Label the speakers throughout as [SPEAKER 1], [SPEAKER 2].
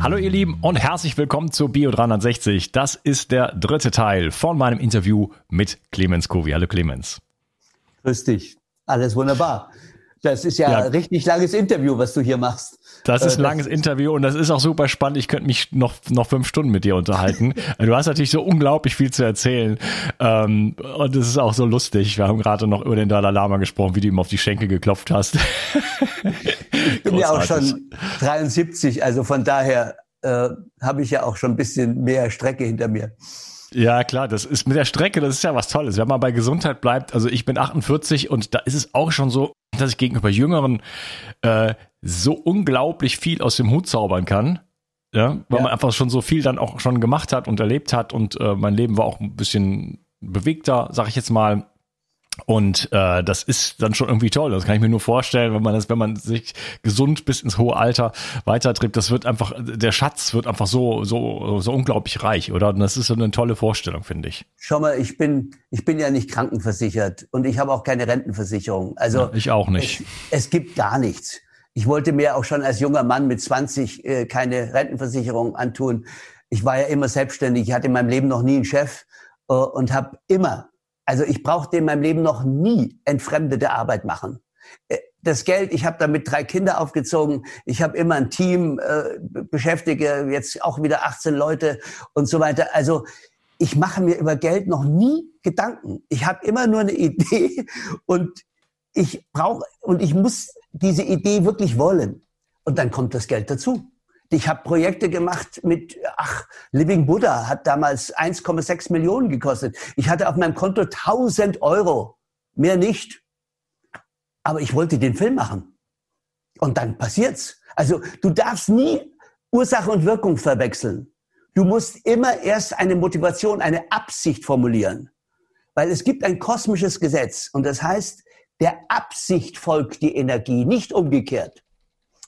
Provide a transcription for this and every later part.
[SPEAKER 1] Hallo ihr Lieben und herzlich willkommen zu Bio 360. Das ist der dritte Teil von meinem Interview mit Clemens Kovi. Hallo Clemens.
[SPEAKER 2] Grüß dich. Alles wunderbar. Das ist ja, ja, ein richtig langes Interview, was du hier machst.
[SPEAKER 1] Das ist ein äh, langes Interview und das ist auch super spannend. Ich könnte mich noch, noch fünf Stunden mit dir unterhalten. du hast natürlich so unglaublich viel zu erzählen. Ähm, und es ist auch so lustig. Wir haben gerade noch über den Dalai Lama gesprochen, wie du ihm auf die Schenkel geklopft hast.
[SPEAKER 2] ich bin ja auch schon 73, also von daher äh, habe ich ja auch schon ein bisschen mehr Strecke hinter mir.
[SPEAKER 1] Ja, klar, das ist mit der Strecke, das ist ja was Tolles. Wenn man bei Gesundheit bleibt, also ich bin 48 und da ist es auch schon so, dass ich gegenüber Jüngeren äh, so unglaublich viel aus dem Hut zaubern kann. Ja, weil ja. man einfach schon so viel dann auch schon gemacht hat und erlebt hat und äh, mein Leben war auch ein bisschen bewegter, sag ich jetzt mal. Und äh, das ist dann schon irgendwie toll. Das kann ich mir nur vorstellen, wenn man das, wenn man sich gesund bis ins hohe Alter weitertreibt, das wird einfach, der Schatz wird einfach so, so, so unglaublich reich, oder? Und das ist so eine tolle Vorstellung, finde ich.
[SPEAKER 2] Schau mal, ich bin, ich bin ja nicht krankenversichert und ich habe auch keine Rentenversicherung. Also ja,
[SPEAKER 1] ich auch nicht.
[SPEAKER 2] Es, es, gibt gar nichts. Ich wollte mir auch schon als junger Mann mit 20 äh, keine Rentenversicherung antun. Ich war ja immer selbstständig. Ich hatte in meinem Leben noch nie einen Chef äh, und habe immer also ich brauchte in meinem Leben noch nie entfremdete Arbeit machen. Äh, das Geld, ich habe damit drei Kinder aufgezogen, ich habe immer ein Team, äh, beschäftige jetzt auch wieder 18 Leute und so weiter. Also ich mache mir über Geld noch nie Gedanken. Ich habe immer nur eine Idee und ich brauche und ich muss diese Idee wirklich wollen. Und dann kommt das Geld dazu. Ich habe Projekte gemacht mit, ach, Living Buddha hat damals 1,6 Millionen gekostet. Ich hatte auf meinem Konto 1000 Euro, mehr nicht. Aber ich wollte den Film machen. Und dann passiert's. Also du darfst nie Ursache und Wirkung verwechseln. Du musst immer erst eine Motivation, eine Absicht formulieren. Weil es gibt ein kosmisches Gesetz und das heißt, der Absicht folgt die Energie, nicht umgekehrt.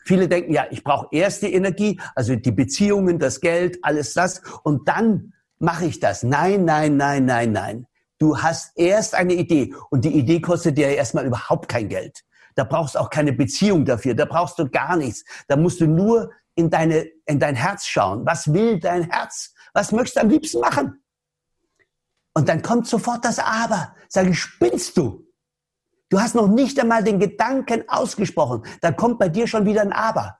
[SPEAKER 2] Viele denken, ja, ich brauche erst die Energie, also die Beziehungen, das Geld, alles das, und dann mache ich das. Nein, nein, nein, nein, nein. Du hast erst eine Idee und die Idee kostet dir erstmal überhaupt kein Geld. Da brauchst du auch keine Beziehung dafür, da brauchst du gar nichts. Da musst du nur in, deine, in dein Herz schauen. Was will dein Herz? Was möchtest du am liebsten machen? Und dann kommt sofort das Aber. Sag ich, spinnst du? Du hast noch nicht einmal den Gedanken ausgesprochen. Da kommt bei dir schon wieder ein Aber.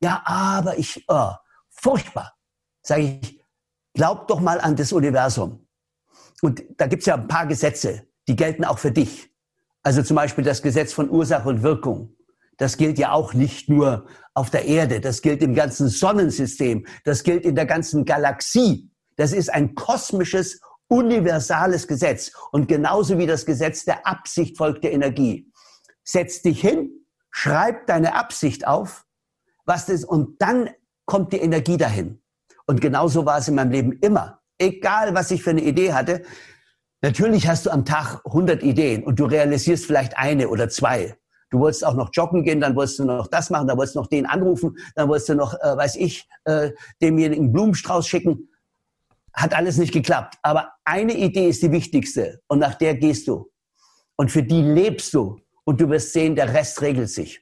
[SPEAKER 2] Ja, aber ich, oh, furchtbar. Sage ich, glaub doch mal an das Universum. Und da gibt's ja ein paar Gesetze, die gelten auch für dich. Also zum Beispiel das Gesetz von Ursache und Wirkung. Das gilt ja auch nicht nur auf der Erde, das gilt im ganzen Sonnensystem, das gilt in der ganzen Galaxie. Das ist ein kosmisches Universales Gesetz. Und genauso wie das Gesetz der Absicht folgt der Energie. Setz dich hin, schreib deine Absicht auf, was das, und dann kommt die Energie dahin. Und genauso war es in meinem Leben immer. Egal, was ich für eine Idee hatte. Natürlich hast du am Tag 100 Ideen und du realisierst vielleicht eine oder zwei. Du wolltest auch noch joggen gehen, dann wolltest du noch das machen, dann wolltest du noch den anrufen, dann wolltest du noch, äh, weiß ich, äh, demjenigen Blumenstrauß schicken. Hat alles nicht geklappt. Aber eine Idee ist die wichtigste und nach der gehst du. Und für die lebst du. Und du wirst sehen, der Rest regelt sich.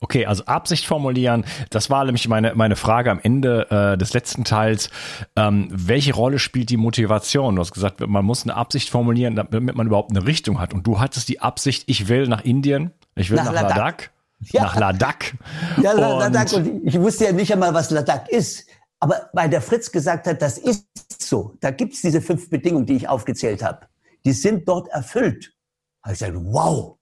[SPEAKER 3] Okay, also Absicht formulieren, das war nämlich meine, meine Frage am Ende äh, des letzten Teils. Ähm, welche Rolle spielt die Motivation? Du hast gesagt, man muss eine Absicht formulieren, damit man überhaupt eine Richtung hat. Und du hattest die Absicht, ich will nach Indien, ich will nach, nach Ladakh. Ladakh. Ja. Nach Ladakh.
[SPEAKER 2] Ja, und Ladakh. Und ich wusste ja nicht einmal, was Ladakh ist. Aber weil der Fritz gesagt hat, das ist so, da gibt's diese fünf Bedingungen, die ich aufgezählt habe. Die sind dort erfüllt. Habe ich gesagt, wow,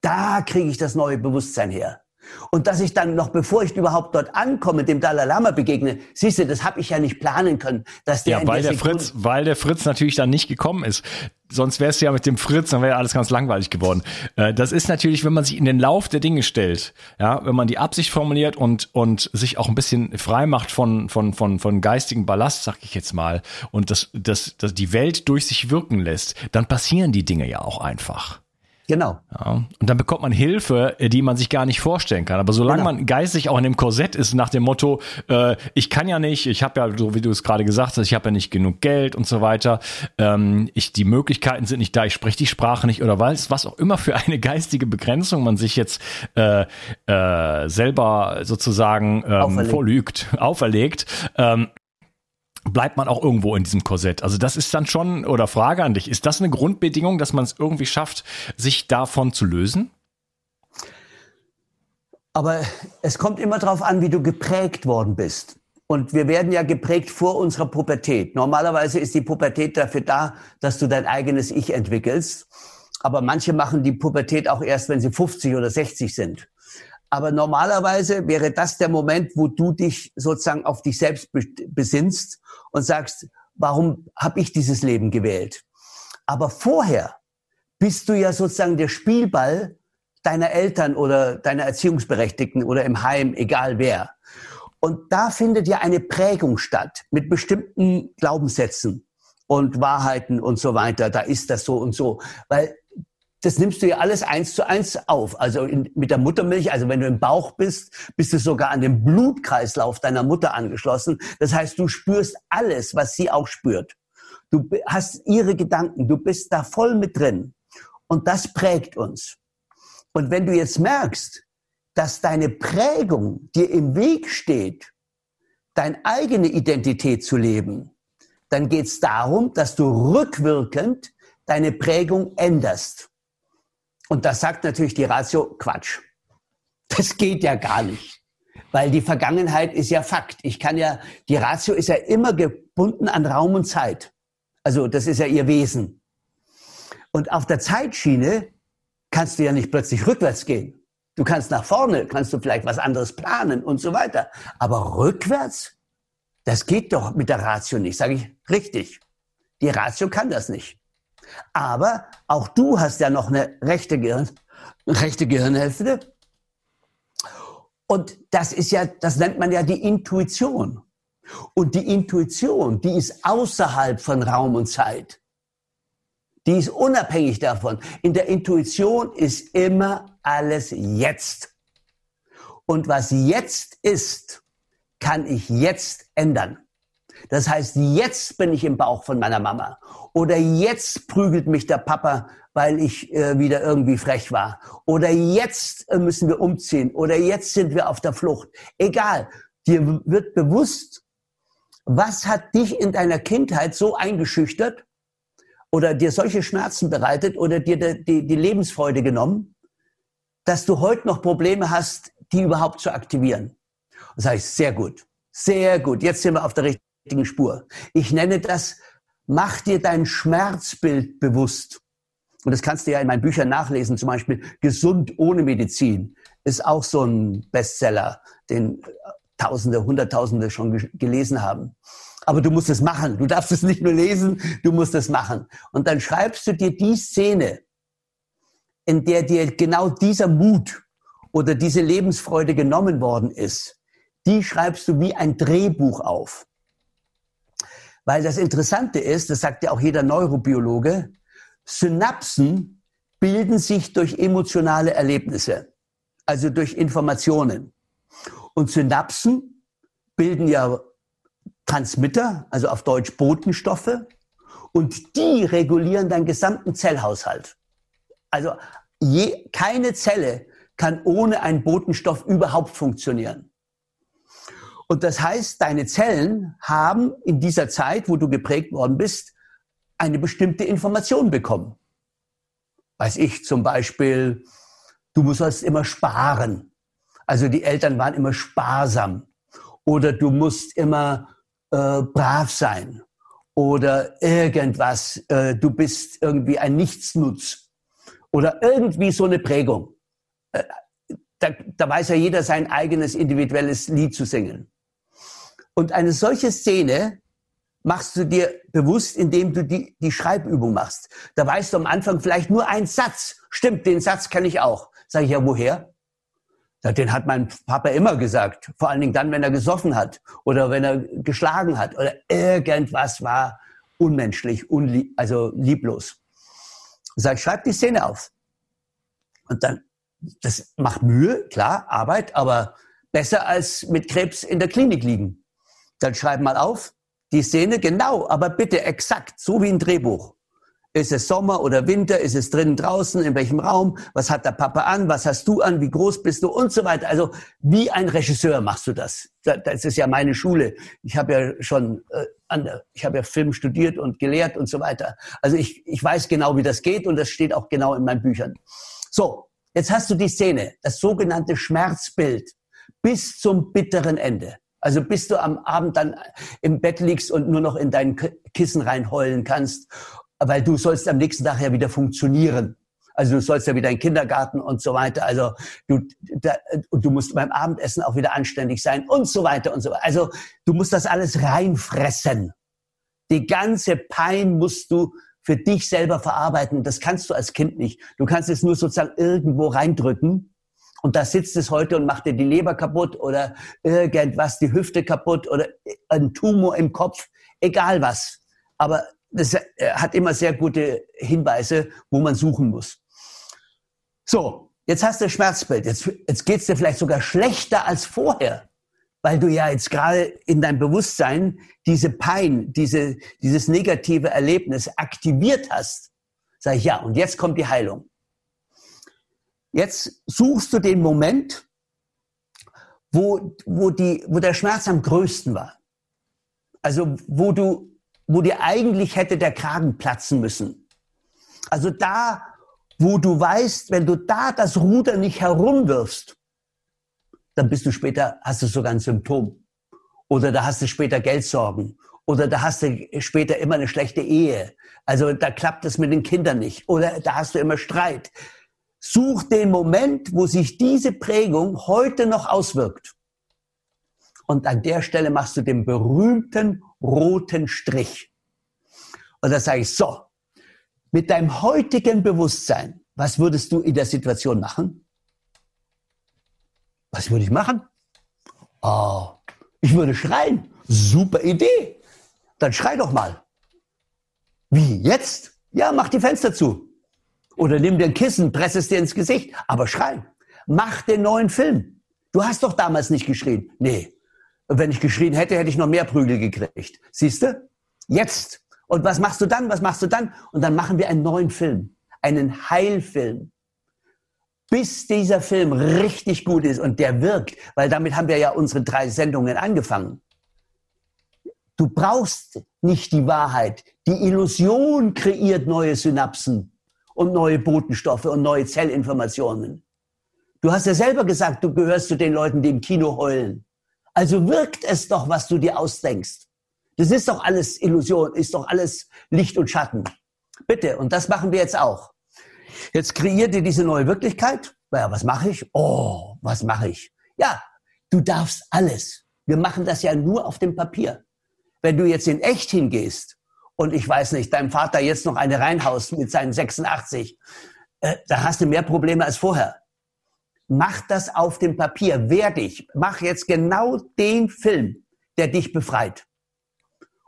[SPEAKER 2] da kriege ich das neue Bewusstsein her. Und dass ich dann noch, bevor ich überhaupt dort ankomme, dem Dalai Lama begegne, siehst du, das habe ich ja nicht planen können, dass der
[SPEAKER 3] ja, weil der Sekunde Fritz, weil der Fritz natürlich dann nicht gekommen ist. Sonst wäre es ja mit dem Fritz, dann wäre alles ganz langweilig geworden. Äh, das ist natürlich, wenn man sich in den Lauf der Dinge stellt, ja, wenn man die Absicht formuliert und und sich auch ein bisschen frei macht von von von von geistigen Ballast, sag ich jetzt mal, und das das, das die Welt durch sich wirken lässt, dann passieren die Dinge ja auch einfach.
[SPEAKER 2] Genau.
[SPEAKER 3] Ja. Und dann bekommt man Hilfe, äh, die man sich gar nicht vorstellen kann. Aber solange genau. man geistig auch in dem Korsett ist, nach dem Motto, äh, ich kann ja nicht, ich habe ja, so wie du es gerade gesagt hast, ich habe ja nicht genug Geld und so weiter, ähm, ich, die Möglichkeiten sind nicht da, ich spreche die Sprache nicht oder was, was auch immer für eine geistige Begrenzung man sich jetzt äh, äh, selber sozusagen ähm, auferlegt. vorlügt, auferlegt. Ähm, bleibt man auch irgendwo in diesem Korsett. Also das ist dann schon, oder Frage an dich, ist das eine Grundbedingung, dass man es irgendwie schafft, sich davon zu lösen?
[SPEAKER 2] Aber es kommt immer darauf an, wie du geprägt worden bist. Und wir werden ja geprägt vor unserer Pubertät. Normalerweise ist die Pubertät dafür da, dass du dein eigenes Ich entwickelst. Aber manche machen die Pubertät auch erst, wenn sie 50 oder 60 sind. Aber normalerweise wäre das der Moment, wo du dich sozusagen auf dich selbst besinnst und sagst, warum habe ich dieses Leben gewählt? Aber vorher bist du ja sozusagen der Spielball deiner Eltern oder deiner Erziehungsberechtigten oder im Heim, egal wer. Und da findet ja eine Prägung statt mit bestimmten Glaubenssätzen und Wahrheiten und so weiter. Da ist das so und so. Weil das nimmst du ja alles eins zu eins auf. Also in, mit der Muttermilch, also wenn du im Bauch bist, bist du sogar an den Blutkreislauf deiner Mutter angeschlossen. Das heißt, du spürst alles, was sie auch spürt. Du hast ihre Gedanken, du bist da voll mit drin. Und das prägt uns. Und wenn du jetzt merkst, dass deine Prägung dir im Weg steht, deine eigene Identität zu leben, dann geht es darum, dass du rückwirkend deine Prägung änderst. Und das sagt natürlich die Ratio Quatsch. Das geht ja gar nicht. Weil die Vergangenheit ist ja Fakt. Ich kann ja, die Ratio ist ja immer gebunden an Raum und Zeit. Also das ist ja ihr Wesen. Und auf der Zeitschiene kannst du ja nicht plötzlich rückwärts gehen. Du kannst nach vorne, kannst du vielleicht was anderes planen und so weiter. Aber rückwärts, das geht doch mit der Ratio nicht, sage ich richtig. Die Ratio kann das nicht. Aber auch du hast ja noch eine rechte, Gehirn, rechte Gehirnhälfte. Und das ist ja, das nennt man ja die Intuition. Und die Intuition, die ist außerhalb von Raum und Zeit. Die ist unabhängig davon. In der Intuition ist immer alles jetzt. Und was jetzt ist, kann ich jetzt ändern. Das heißt, jetzt bin ich im Bauch von meiner Mama. Oder jetzt prügelt mich der Papa, weil ich äh, wieder irgendwie frech war. Oder jetzt äh, müssen wir umziehen. Oder jetzt sind wir auf der Flucht. Egal. Dir wird bewusst, was hat dich in deiner Kindheit so eingeschüchtert oder dir solche Schmerzen bereitet oder dir die, die, die Lebensfreude genommen, dass du heute noch Probleme hast, die überhaupt zu aktivieren. Das heißt, sehr gut. Sehr gut. Jetzt sind wir auf der richtigen richtigen Spur. Ich nenne das, mach dir dein Schmerzbild bewusst. Und das kannst du ja in meinen Büchern nachlesen, zum Beispiel Gesund ohne Medizin ist auch so ein Bestseller. Den Tausende, Hunderttausende schon gelesen haben. Aber du musst es machen. Du darfst es nicht nur lesen, du musst es machen. Und dann schreibst du dir die Szene, in der dir genau dieser Mut oder diese Lebensfreude genommen worden ist, die schreibst du wie ein Drehbuch auf. Weil das Interessante ist, das sagt ja auch jeder Neurobiologe, Synapsen bilden sich durch emotionale Erlebnisse, also durch Informationen. Und Synapsen bilden ja Transmitter, also auf Deutsch Botenstoffe, und die regulieren deinen gesamten Zellhaushalt. Also je, keine Zelle kann ohne einen Botenstoff überhaupt funktionieren. Und das heißt, deine Zellen haben in dieser Zeit, wo du geprägt worden bist, eine bestimmte Information bekommen. Weiß ich zum Beispiel, du sollst immer sparen. Also die Eltern waren immer sparsam. Oder du musst immer äh, brav sein. Oder irgendwas, äh, du bist irgendwie ein Nichtsnutz. Oder irgendwie so eine Prägung. Äh, da, da weiß ja jeder sein eigenes individuelles Lied zu singen. Und eine solche Szene machst du dir bewusst, indem du die, die Schreibübung machst. Da weißt du am Anfang vielleicht nur einen Satz. Stimmt, den Satz kann ich auch. Sag ich ja, woher? Den hat mein Papa immer gesagt. Vor allen Dingen dann, wenn er gesoffen hat oder wenn er geschlagen hat oder irgendwas war unmenschlich, unlieb, also lieblos. Sag ich, schreib die Szene auf. Und dann, das macht Mühe, klar, Arbeit, aber besser als mit Krebs in der Klinik liegen. Dann schreib mal auf, die Szene genau, aber bitte exakt, so wie ein Drehbuch. Ist es Sommer oder Winter? Ist es drinnen, draußen? In welchem Raum? Was hat der Papa an? Was hast du an? Wie groß bist du? Und so weiter. Also wie ein Regisseur machst du das. Das ist ja meine Schule. Ich habe ja schon, äh, ich habe ja Film studiert und gelehrt und so weiter. Also ich, ich weiß genau, wie das geht und das steht auch genau in meinen Büchern. So, jetzt hast du die Szene, das sogenannte Schmerzbild bis zum bitteren Ende. Also bis du am Abend dann im Bett liegst und nur noch in dein Kissen reinheulen kannst, weil du sollst am nächsten Tag ja wieder funktionieren. Also du sollst ja wieder in den Kindergarten und so weiter. Also du, da, du musst beim Abendessen auch wieder anständig sein und so weiter und so weiter. Also du musst das alles reinfressen. Die ganze Pein musst du für dich selber verarbeiten. Das kannst du als Kind nicht. Du kannst es nur sozusagen irgendwo reindrücken und da sitzt es heute und macht dir die Leber kaputt oder irgendwas, die Hüfte kaputt oder ein Tumor im Kopf, egal was. Aber das hat immer sehr gute Hinweise, wo man suchen muss. So, jetzt hast du Schmerzbild. Jetzt, jetzt geht es dir vielleicht sogar schlechter als vorher, weil du ja jetzt gerade in deinem Bewusstsein diese Pein, diese, dieses negative Erlebnis aktiviert hast. Sag ich, ja, und jetzt kommt die Heilung. Jetzt suchst du den Moment, wo, wo, die, wo der Schmerz am größten war. Also wo du, wo dir eigentlich hätte der Kragen platzen müssen. Also da, wo du weißt, wenn du da das Ruder nicht herumwirfst, dann bist du später, hast du sogar ein Symptom. Oder da hast du später Geldsorgen. Oder da hast du später immer eine schlechte Ehe. Also da klappt es mit den Kindern nicht. Oder da hast du immer Streit. Such den Moment, wo sich diese Prägung heute noch auswirkt. Und an der Stelle machst du den berühmten roten Strich. Und da sage ich, so, mit deinem heutigen Bewusstsein, was würdest du in der Situation machen? Was würde ich machen? Oh, ich würde schreien. Super Idee. Dann schrei doch mal. Wie, jetzt? Ja, mach die Fenster zu. Oder nimm dir ein Kissen, press es dir ins Gesicht, aber schrei. Mach den neuen Film. Du hast doch damals nicht geschrien. Nee. Wenn ich geschrien hätte, hätte ich noch mehr Prügel gekriegt. Siehst du? Jetzt. Und was machst du dann? Was machst du dann? Und dann machen wir einen neuen Film. Einen Heilfilm. Bis dieser Film richtig gut ist und der wirkt, weil damit haben wir ja unsere drei Sendungen angefangen. Du brauchst nicht die Wahrheit. Die Illusion kreiert neue Synapsen und neue Botenstoffe und neue Zellinformationen. Du hast ja selber gesagt, du gehörst zu den Leuten, die im Kino heulen. Also wirkt es doch, was du dir ausdenkst. Das ist doch alles Illusion, ist doch alles Licht und Schatten. Bitte, und das machen wir jetzt auch. Jetzt kreiert ihr diese neue Wirklichkeit. Naja, was mache ich? Oh, was mache ich? Ja, du darfst alles. Wir machen das ja nur auf dem Papier. Wenn du jetzt in echt hingehst und ich weiß nicht, deinem Vater jetzt noch eine reinhaust mit seinen 86, äh, da hast du mehr Probleme als vorher. Mach das auf dem Papier, wehr dich. Mach jetzt genau den Film, der dich befreit.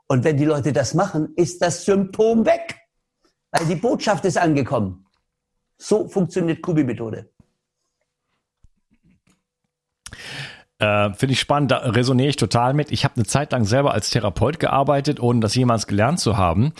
[SPEAKER 2] Und wenn die Leute das machen, ist das Symptom weg. Weil die Botschaft ist angekommen. So funktioniert Kubi-Methode.
[SPEAKER 3] Äh, Finde ich spannend, da resoniere ich total mit. Ich habe eine Zeit lang selber als Therapeut gearbeitet, ohne das jemals gelernt zu haben.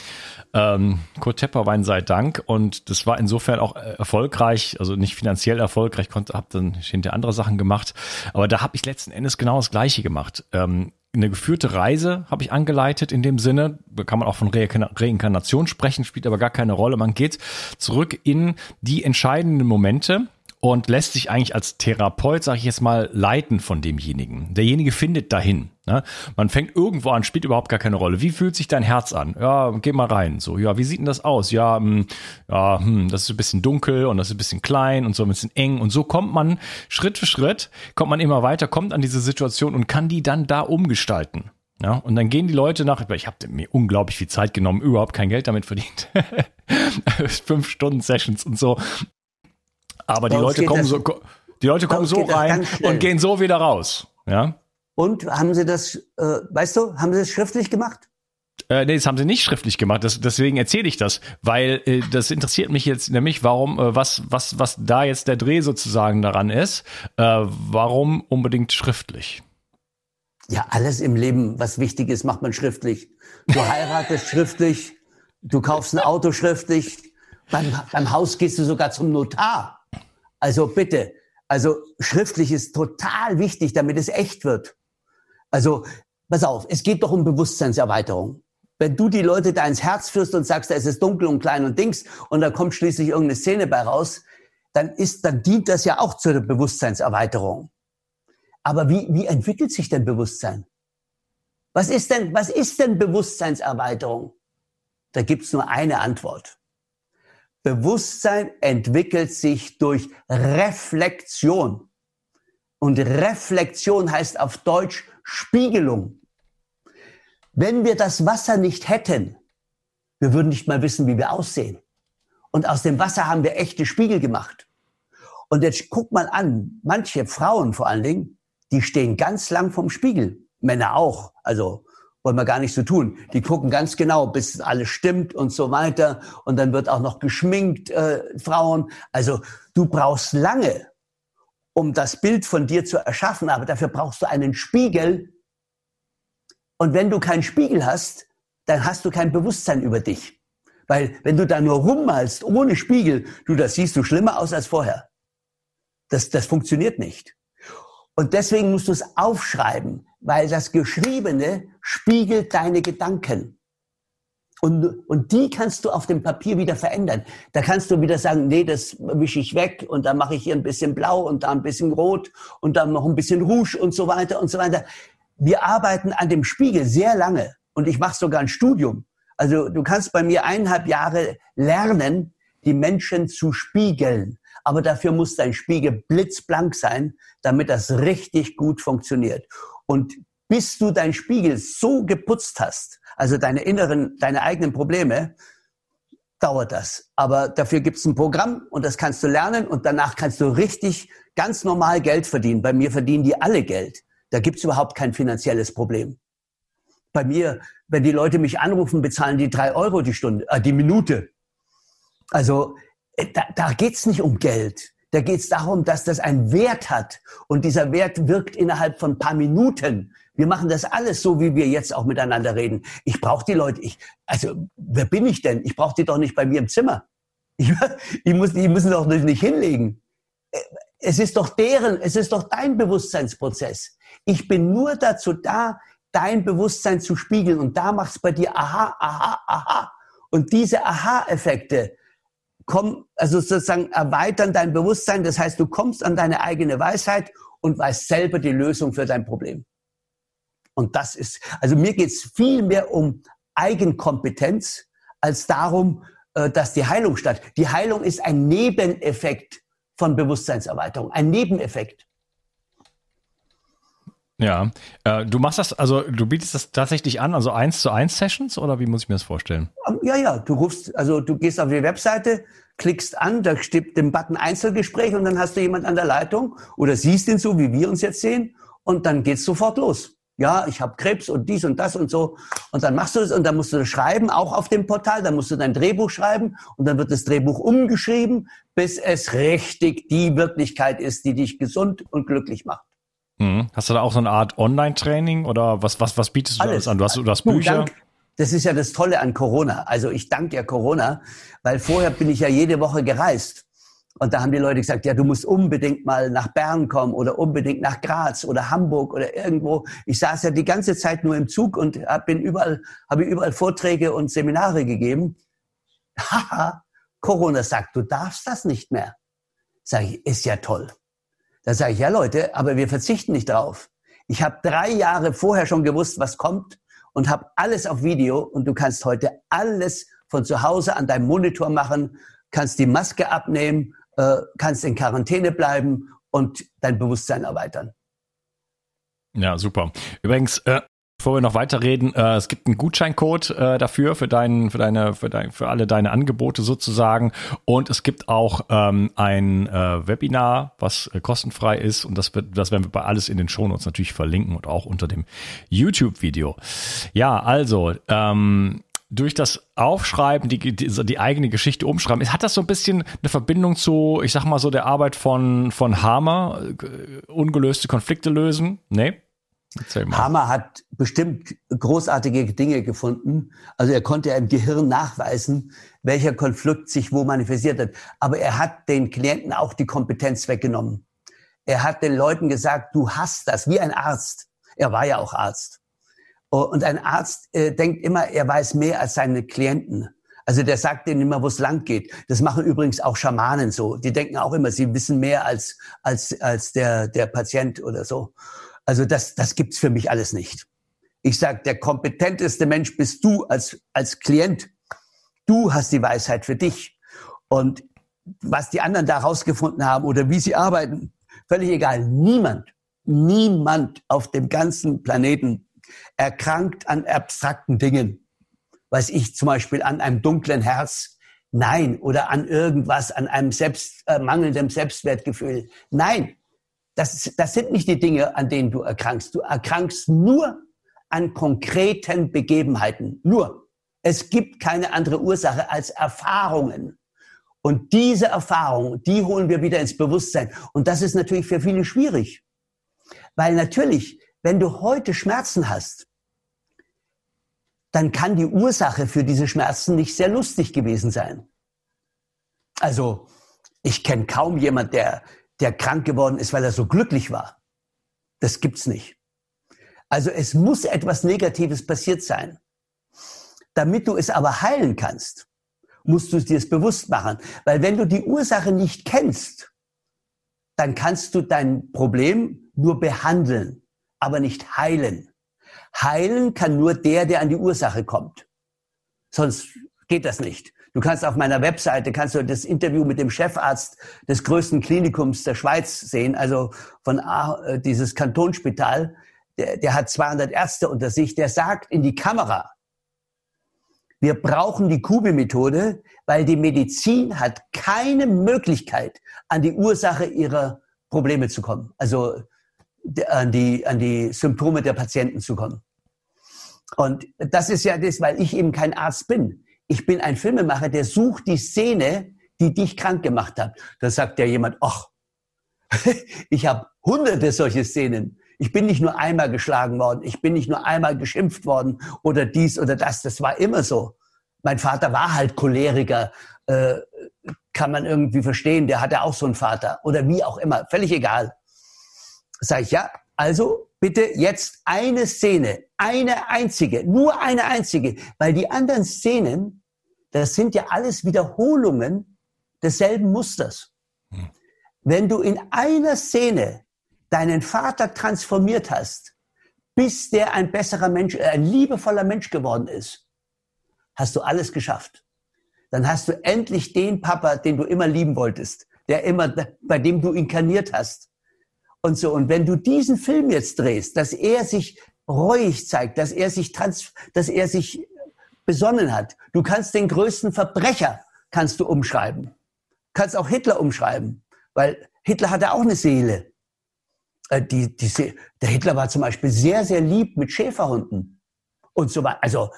[SPEAKER 3] Ähm, Kurt Tepperwein sei Dank. Und das war insofern auch äh, erfolgreich, also nicht finanziell erfolgreich, konnte, habe dann hinter andere Sachen gemacht. Aber da habe ich letzten Endes genau das Gleiche gemacht. Ähm, eine geführte Reise habe ich angeleitet in dem Sinne. Da kann man auch von Re Reinkarnation sprechen, spielt aber gar keine Rolle. Man geht zurück in die entscheidenden Momente und lässt sich eigentlich als Therapeut, sage ich jetzt mal, leiten von demjenigen. Derjenige findet dahin. Ne? Man fängt irgendwo an, spielt überhaupt gar keine Rolle. Wie fühlt sich dein Herz an? Ja, geh mal rein. So, ja, wie sieht denn das aus? Ja, hm, ja, hm, das ist ein bisschen dunkel und das ist ein bisschen klein und so ein bisschen eng und so kommt man Schritt für Schritt, kommt man immer weiter, kommt an diese Situation und kann die dann da umgestalten. Ja, und dann gehen die Leute nach, ich habe mir unglaublich viel Zeit genommen, überhaupt kein Geld damit verdient. Fünf Stunden Sessions und so. Aber die Leute kommen so, die Leute kommen so rein und gehen so wieder raus. Ja.
[SPEAKER 2] Und haben Sie das, äh, weißt du, haben Sie das schriftlich gemacht?
[SPEAKER 3] Äh, nee, das haben sie nicht schriftlich gemacht. Das, deswegen erzähle ich das, weil äh, das interessiert mich jetzt nämlich, warum, äh, was, was, was da jetzt der Dreh sozusagen daran ist. Äh, warum unbedingt schriftlich?
[SPEAKER 2] Ja, alles im Leben, was wichtig ist, macht man schriftlich. Du heiratest schriftlich, du kaufst ein Auto schriftlich, beim, beim Haus gehst du sogar zum Notar. Also bitte, also schriftlich ist total wichtig, damit es echt wird. Also pass auf, es geht doch um Bewusstseinserweiterung. Wenn du die Leute da ins Herz führst und sagst, es ist dunkel und klein und Dings und da kommt schließlich irgendeine Szene bei raus, dann ist, dann dient das ja auch zur Bewusstseinserweiterung. Aber wie, wie entwickelt sich denn Bewusstsein? Was ist denn, was ist denn Bewusstseinserweiterung? Da gibt's nur eine Antwort. Bewusstsein entwickelt sich durch Reflexion. Und Reflexion heißt auf Deutsch Spiegelung. Wenn wir das Wasser nicht hätten, wir würden nicht mal wissen, wie wir aussehen. Und aus dem Wasser haben wir echte Spiegel gemacht. Und jetzt guck mal an, manche Frauen vor allen Dingen, die stehen ganz lang vom Spiegel. Männer auch. Also wollen wir gar nicht so tun. Die gucken ganz genau, bis alles stimmt und so weiter. Und dann wird auch noch geschminkt, äh, Frauen. Also du brauchst lange, um das Bild von dir zu erschaffen, aber dafür brauchst du einen Spiegel. Und wenn du keinen Spiegel hast, dann hast du kein Bewusstsein über dich. Weil wenn du da nur rummalst ohne Spiegel, du, das siehst du schlimmer aus als vorher. Das, das funktioniert nicht. Und deswegen musst du es aufschreiben, weil das Geschriebene spiegelt deine Gedanken. Und, und die kannst du auf dem Papier wieder verändern. Da kannst du wieder sagen, nee, das wische ich weg und dann mache ich hier ein bisschen blau und da ein bisschen rot und dann noch ein bisschen rouge und so weiter und so weiter. Wir arbeiten an dem Spiegel sehr lange und ich mache sogar ein Studium. Also du kannst bei mir eineinhalb Jahre lernen, die Menschen zu spiegeln. Aber dafür muss dein Spiegel blitzblank sein, damit das richtig gut funktioniert. Und bis du dein Spiegel so geputzt hast, also deine inneren, deine eigenen Probleme, dauert das. Aber dafür gibt es ein Programm und das kannst du lernen und danach kannst du richtig ganz normal Geld verdienen. Bei mir verdienen die alle Geld. Da gibt es überhaupt kein finanzielles Problem. Bei mir, wenn die Leute mich anrufen, bezahlen die drei Euro die Stunde, äh, die Minute. Also da, da geht es nicht um Geld. Da geht es darum, dass das einen Wert hat. Und dieser Wert wirkt innerhalb von paar Minuten. Wir machen das alles so, wie wir jetzt auch miteinander reden. Ich brauche die Leute. Ich, also, wer bin ich denn? Ich brauche die doch nicht bei mir im Zimmer. Ich, ich muss, die müssen doch nicht hinlegen. Es ist doch deren, es ist doch dein Bewusstseinsprozess. Ich bin nur dazu da, dein Bewusstsein zu spiegeln. Und da macht es bei dir aha, aha, aha. Und diese Aha-Effekte, kommen, also sozusagen erweitern dein Bewusstsein. Das heißt, du kommst an deine eigene Weisheit und weißt selber die Lösung für dein Problem. Und das ist, also mir geht es viel mehr um Eigenkompetenz als darum, äh, dass die Heilung statt. Die Heilung ist ein Nebeneffekt von Bewusstseinserweiterung, ein Nebeneffekt.
[SPEAKER 3] Ja, äh, du machst das, also du bietest das tatsächlich an, also eins zu eins Sessions oder wie muss ich mir das vorstellen?
[SPEAKER 2] Ähm, ja, ja, du rufst, also du gehst auf die Webseite, klickst an, da steht den Button Einzelgespräch und dann hast du jemand an der Leitung oder siehst ihn so, wie wir uns jetzt sehen und dann geht's sofort los. Ja, ich habe Krebs und dies und das und so. Und dann machst du das und dann musst du das schreiben, auch auf dem Portal. Dann musst du dein Drehbuch schreiben und dann wird das Drehbuch umgeschrieben, bis es richtig die Wirklichkeit ist, die dich gesund und glücklich macht.
[SPEAKER 3] Mhm. Hast du da auch so eine Art Online-Training oder was, was, was bietest du alles, alles an? Du hast, du hast Bücher?
[SPEAKER 2] Dank, das ist ja das Tolle an Corona. Also ich danke ja Corona, weil vorher bin ich ja jede Woche gereist. Und da haben die Leute gesagt, ja, du musst unbedingt mal nach Bern kommen oder unbedingt nach Graz oder Hamburg oder irgendwo. Ich saß ja die ganze Zeit nur im Zug und bin überall, habe überall Vorträge und Seminare gegeben. Haha, Corona sagt, du darfst das nicht mehr. Sag ich, ist ja toll. Da sage ich, ja Leute, aber wir verzichten nicht drauf. Ich habe drei Jahre vorher schon gewusst, was kommt und habe alles auf Video und du kannst heute alles von zu Hause an deinem Monitor machen, kannst die Maske abnehmen, äh, kannst in Quarantäne bleiben und dein Bewusstsein erweitern.
[SPEAKER 3] Ja, super. Übrigens, äh, Bevor wir noch weiterreden, äh, es gibt einen Gutscheincode äh, dafür für deinen, für deine, für dein, für alle deine Angebote sozusagen. Und es gibt auch ähm, ein äh, Webinar, was äh, kostenfrei ist. Und das wird, das werden wir bei alles in den Shownotes natürlich verlinken und auch unter dem YouTube-Video. Ja, also ähm, durch das Aufschreiben, die, die, die eigene Geschichte umschreiben, hat das so ein bisschen eine Verbindung zu, ich sag mal so, der Arbeit von, von Hammer, äh, ungelöste Konflikte lösen? Nee?
[SPEAKER 2] Hammer hat bestimmt großartige Dinge gefunden. Also er konnte ja im Gehirn nachweisen, welcher Konflikt sich wo manifestiert hat. Aber er hat den Klienten auch die Kompetenz weggenommen. Er hat den Leuten gesagt, du hast das, wie ein Arzt. Er war ja auch Arzt. Und ein Arzt äh, denkt immer, er weiß mehr als seine Klienten. Also der sagt denen immer, wo es lang geht. Das machen übrigens auch Schamanen so. Die denken auch immer, sie wissen mehr als, als, als der, der Patient oder so. Also das, das gibt's für mich alles nicht. Ich sage, der kompetenteste Mensch bist du als, als Klient. Du hast die Weisheit für dich. Und was die anderen da rausgefunden haben oder wie sie arbeiten, völlig egal. Niemand, niemand auf dem ganzen Planeten erkrankt an abstrakten Dingen. Weiß ich zum Beispiel an einem dunklen Herz. Nein. Oder an irgendwas, an einem selbst, äh, mangelndem Selbstwertgefühl. Nein. Das, das sind nicht die Dinge, an denen du erkrankst. Du erkrankst nur an konkreten Begebenheiten. Nur. Es gibt keine andere Ursache als Erfahrungen. Und diese Erfahrungen, die holen wir wieder ins Bewusstsein. Und das ist natürlich für viele schwierig. Weil natürlich, wenn du heute Schmerzen hast, dann kann die Ursache für diese Schmerzen nicht sehr lustig gewesen sein. Also, ich kenne kaum jemand, der der krank geworden ist, weil er so glücklich war. Das gibt's nicht. Also es muss etwas Negatives passiert sein. Damit du es aber heilen kannst, musst du es dir bewusst machen. Weil wenn du die Ursache nicht kennst, dann kannst du dein Problem nur behandeln, aber nicht heilen. Heilen kann nur der, der an die Ursache kommt. Sonst geht das nicht. Du kannst auf meiner Webseite kannst du das Interview mit dem Chefarzt des größten Klinikums der Schweiz sehen, also von A, äh, dieses Kantonsspital. Der, der hat 200 Ärzte unter sich. Der sagt in die Kamera, wir brauchen die Kubi-Methode, weil die Medizin hat keine Möglichkeit, an die Ursache ihrer Probleme zu kommen. Also an die, an die Symptome der Patienten zu kommen. Und das ist ja das, weil ich eben kein Arzt bin ich bin ein Filmemacher, der sucht die Szene, die dich krank gemacht hat. Da sagt ja jemand, ach, ich habe hunderte solche Szenen. Ich bin nicht nur einmal geschlagen worden, ich bin nicht nur einmal geschimpft worden oder dies oder das. Das war immer so. Mein Vater war halt Choleriker, äh, kann man irgendwie verstehen. Der hatte auch so einen Vater oder wie auch immer, völlig egal. Sag ich ja. Also bitte jetzt eine Szene, eine einzige, nur eine einzige, weil die anderen Szenen das sind ja alles Wiederholungen desselben Musters. Hm. Wenn du in einer Szene deinen Vater transformiert hast, bis der ein besserer Mensch, äh, ein liebevoller Mensch geworden ist, hast du alles geschafft. Dann hast du endlich den Papa, den du immer lieben wolltest, der immer, bei dem du inkarniert hast. und so. Und wenn du diesen Film jetzt drehst, dass er sich reuig zeigt, dass er sich trans, dass er sich besonnen hat. Du kannst den größten Verbrecher kannst du umschreiben. Kannst auch Hitler umschreiben, weil Hitler hatte auch eine Seele. Äh, die, die, der Hitler war zum Beispiel sehr, sehr lieb mit Schäferhunden und so weiter. Also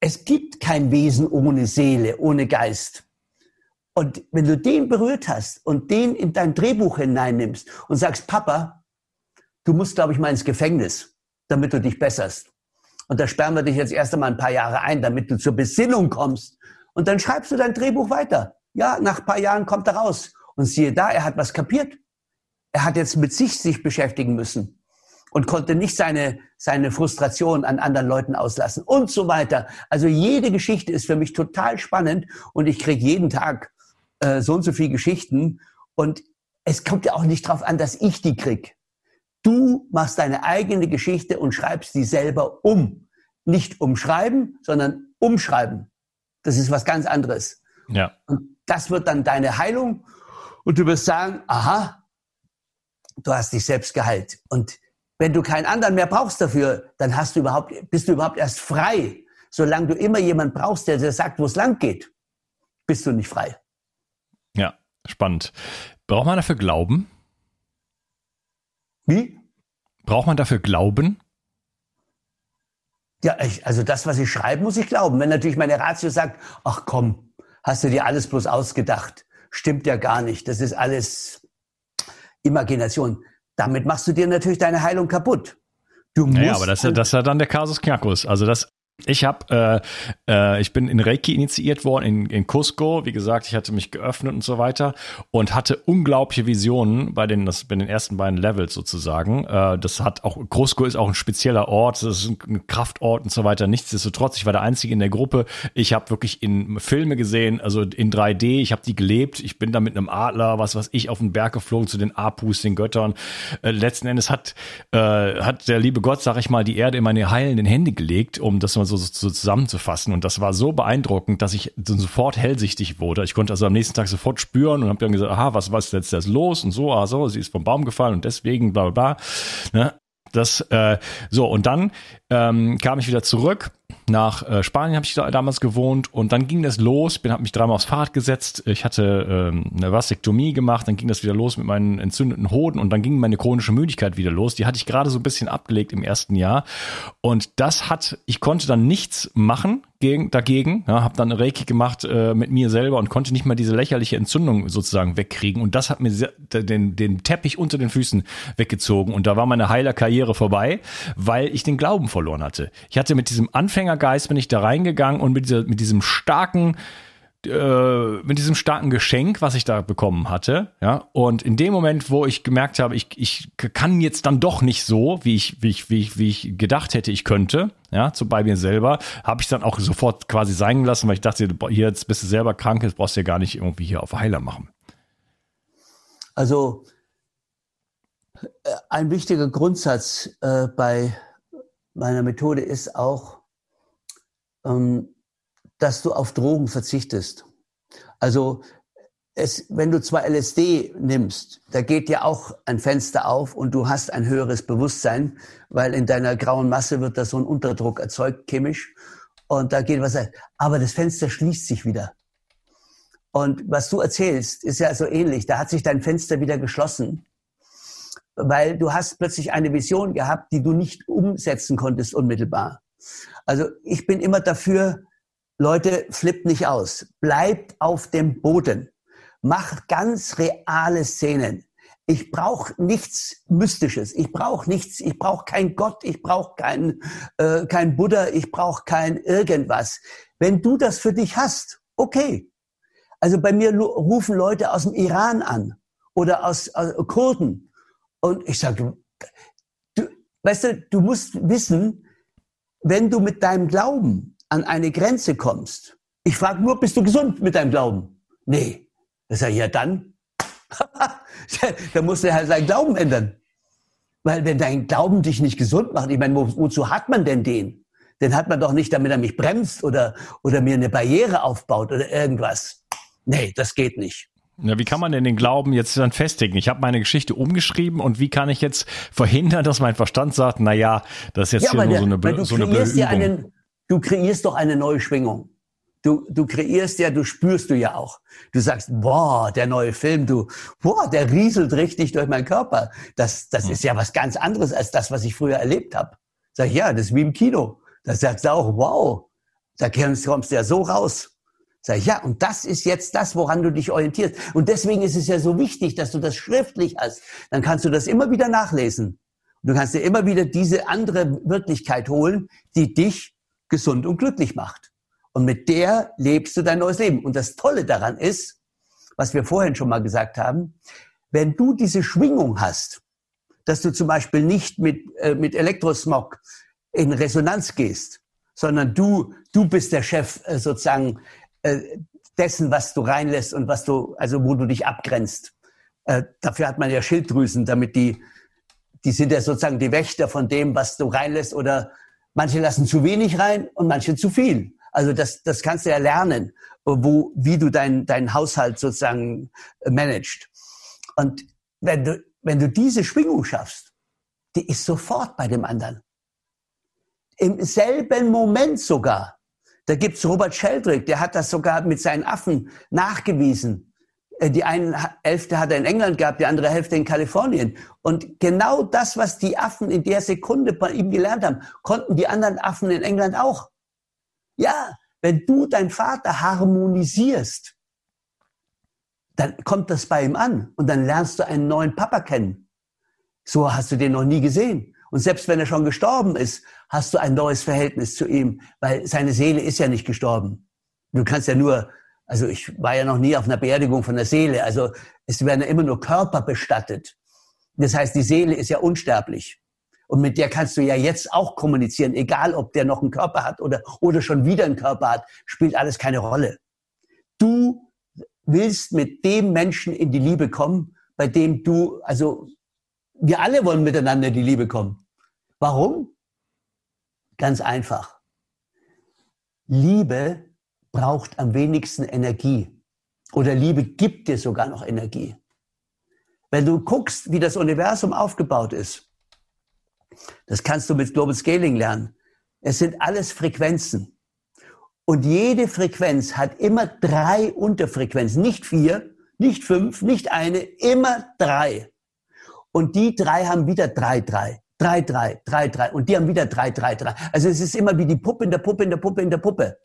[SPEAKER 2] es gibt kein Wesen ohne Seele, ohne Geist. Und wenn du den berührt hast und den in dein Drehbuch hineinnimmst und sagst, Papa, du musst, glaube ich, mal ins Gefängnis, damit du dich besserst. Und da sperren wir dich jetzt erst einmal ein paar Jahre ein, damit du zur Besinnung kommst. Und dann schreibst du dein Drehbuch weiter. Ja, nach ein paar Jahren kommt er raus. Und siehe da, er hat was kapiert. Er hat jetzt mit sich sich beschäftigen müssen und konnte nicht seine, seine Frustration an anderen Leuten auslassen und so weiter. Also jede Geschichte ist für mich total spannend und ich kriege jeden Tag äh, so und so viele Geschichten und es kommt ja auch nicht darauf an, dass ich die krieg. Du machst deine eigene Geschichte und schreibst die selber um. Nicht umschreiben, sondern umschreiben. Das ist was ganz anderes.
[SPEAKER 3] Ja.
[SPEAKER 2] Und das wird dann deine Heilung und du wirst sagen, aha, du hast dich selbst geheilt. Und wenn du keinen anderen mehr brauchst dafür, dann hast du überhaupt, bist du überhaupt erst frei. Solange du immer jemand brauchst, der dir sagt, wo es lang geht, bist du nicht frei.
[SPEAKER 3] Ja, spannend. Braucht man dafür Glauben?
[SPEAKER 2] Wie?
[SPEAKER 3] Braucht man dafür Glauben?
[SPEAKER 2] Ja, ich, also das, was ich schreibe, muss ich glauben. Wenn natürlich meine Ratio sagt, ach komm, hast du dir alles bloß ausgedacht, stimmt ja gar nicht, das ist alles Imagination. Damit machst du dir natürlich deine Heilung kaputt.
[SPEAKER 3] Du musst. Ja, aber das ist ja, das ist ja dann der Kasus Knakus. Also das ich habe, äh, äh, ich bin in Reiki initiiert worden in, in Cusco. Wie gesagt, ich hatte mich geöffnet und so weiter und hatte unglaubliche Visionen bei den, das, bei den ersten beiden Levels sozusagen. Äh, das hat auch Cusco ist auch ein spezieller Ort, das ist ein Kraftort und so weiter. Nichtsdestotrotz, ich war der Einzige in der Gruppe. Ich habe wirklich in Filme gesehen, also in 3D. Ich habe die gelebt. Ich bin da mit einem Adler, was was ich, auf den Berg geflogen zu den Apus, den Göttern. Äh, letzten Endes hat äh, hat der liebe Gott, sag ich mal, die Erde in meine heilenden Hände gelegt, um das mal so, so zusammenzufassen. Und das war so beeindruckend, dass ich sofort hellsichtig wurde. Ich konnte also am nächsten Tag sofort spüren und habe dann gesagt, aha, was, was ist jetzt das los? Und so, ah, so, sie ist vom Baum gefallen und deswegen, bla bla bla. Ne? Das, äh, so, und dann ähm, kam ich wieder zurück nach äh, Spanien habe ich da damals gewohnt und dann ging das los. Bin habe mich dreimal aufs Fahrrad gesetzt. Ich hatte ähm, eine Vasektomie gemacht. Dann ging das wieder los mit meinen entzündeten Hoden und dann ging meine chronische Müdigkeit wieder los. Die hatte ich gerade so ein bisschen abgelegt im ersten Jahr und das hat. Ich konnte dann nichts machen gegen, dagegen. Ja, habe dann Reiki gemacht äh, mit mir selber und konnte nicht mal diese lächerliche Entzündung sozusagen wegkriegen. Und das hat mir sehr, den, den Teppich unter den Füßen weggezogen. Und da war meine Heilerkarriere vorbei, weil ich den Glauben verloren hatte. Ich hatte mit diesem Anfängergeist bin ich da reingegangen und mit, dieser, mit diesem starken äh, mit diesem starken Geschenk, was ich da bekommen hatte, ja, und in dem Moment, wo ich gemerkt habe, ich, ich kann jetzt dann doch nicht so, wie ich, wie ich, wie ich, wie ich gedacht hätte, ich könnte, ja, so bei mir selber, habe ich dann auch sofort quasi sein gelassen, weil ich dachte, hier jetzt bist du selber krank, jetzt brauchst du ja gar nicht irgendwie hier auf Heiler machen.
[SPEAKER 2] Also äh, ein wichtiger Grundsatz äh, bei meiner Methode ist auch, dass du auf Drogen verzichtest. Also es, wenn du zwar LSD nimmst, da geht dir auch ein Fenster auf und du hast ein höheres Bewusstsein, weil in deiner grauen Masse wird da so ein Unterdruck erzeugt, chemisch. Und da geht was, aber das Fenster schließt sich wieder. Und was du erzählst, ist ja so ähnlich. Da hat sich dein Fenster wieder geschlossen, weil du hast plötzlich eine Vision gehabt, die du nicht umsetzen konntest unmittelbar. Also ich bin immer dafür, Leute, flippt nicht aus. Bleibt auf dem Boden. Macht ganz reale Szenen. Ich brauche nichts Mystisches. Ich brauche nichts. Ich brauche kein Gott. Ich brauche kein, äh, kein Buddha. Ich brauche kein irgendwas. Wenn du das für dich hast, okay. Also bei mir rufen Leute aus dem Iran an oder aus, aus Kurden. Und ich sage, du, weißt du, du musst wissen, wenn du mit deinem Glauben an eine Grenze kommst. Ich frage nur, bist du gesund mit deinem Glauben? Nee. Das sage ich, ja dann. da musst du halt deinen Glauben ändern. Weil wenn dein Glauben dich nicht gesund macht, ich meine, wo, wozu hat man denn den? Den hat man doch nicht, damit er mich bremst oder, oder mir eine Barriere aufbaut oder irgendwas. Nee, das geht nicht.
[SPEAKER 3] Ja, wie kann man denn den Glauben jetzt dann festigen? Ich habe meine Geschichte umgeschrieben und wie kann ich jetzt verhindern, dass mein Verstand sagt, na ja, das ist jetzt ja, hier nur so eine, so eine blöde Übung.
[SPEAKER 2] Einen, du kreierst doch eine neue Schwingung. Du, du kreierst ja, du spürst du ja auch. Du sagst, boah, der neue Film, du, boah, der rieselt richtig durch meinen Körper. Das, das hm. ist ja was ganz anderes als das, was ich früher erlebt habe. Sag ich, ja, das ist wie im Kino. Da sagst du auch, wow, da kommst du ja so raus. Sag ich, ja, und das ist jetzt das, woran du dich orientierst. Und deswegen ist es ja so wichtig, dass du das schriftlich hast. Dann kannst du das immer wieder nachlesen. Und du kannst dir immer wieder diese andere Wirklichkeit holen, die dich gesund und glücklich macht. Und mit der lebst du dein neues Leben. Und das Tolle daran ist, was wir vorhin schon mal gesagt haben, wenn du diese Schwingung hast, dass du zum Beispiel nicht mit, äh, mit Elektrosmog in Resonanz gehst, sondern du, du bist der Chef äh, sozusagen äh, dessen, was du reinlässt und was du, also wo du dich abgrenzt. Äh, dafür hat man ja Schilddrüsen, damit die, die sind ja sozusagen die Wächter von dem, was du reinlässt oder manche lassen zu wenig rein und manche zu viel. Also das, das kannst du ja lernen, wo, wie du deinen dein Haushalt sozusagen äh, managst. Und wenn du, wenn du diese Schwingung schaffst, die ist sofort bei dem anderen. Im selben Moment sogar. Da gibt's Robert Sheldrake, der hat das sogar mit seinen Affen nachgewiesen. Äh, die eine Hälfte hat er in England gehabt, die andere Hälfte in Kalifornien. Und genau das, was die Affen in der Sekunde bei ihm gelernt haben, konnten die anderen Affen in England auch. Ja, wenn du dein Vater harmonisierst, dann kommt das bei ihm an und dann lernst du einen neuen Papa kennen. So hast du den noch nie gesehen. Und selbst wenn er schon gestorben ist, hast du ein neues Verhältnis zu ihm, weil seine Seele ist ja nicht gestorben. Du kannst ja nur, also ich war ja noch nie auf einer Beerdigung von der Seele, also es werden ja immer nur Körper bestattet. Das heißt, die Seele ist ja unsterblich. Und mit der kannst du ja jetzt auch kommunizieren, egal ob der noch einen Körper hat oder, oder schon wieder einen Körper hat, spielt alles keine Rolle. Du willst mit dem Menschen in die Liebe kommen, bei dem du, also wir alle wollen miteinander in die Liebe kommen. Warum? Ganz einfach. Liebe braucht am wenigsten Energie. Oder Liebe gibt dir sogar noch Energie. Wenn du guckst, wie das Universum aufgebaut ist, das kannst du mit Global Scaling lernen. Es sind alles Frequenzen. Und jede Frequenz hat immer drei Unterfrequenzen, nicht vier, nicht fünf, nicht eine, immer drei. Und die drei haben wieder drei, drei, drei, drei, drei, drei. Und die haben wieder drei, drei, drei. Also es ist immer wie die Puppe in der Puppe in der Puppe in der Puppe.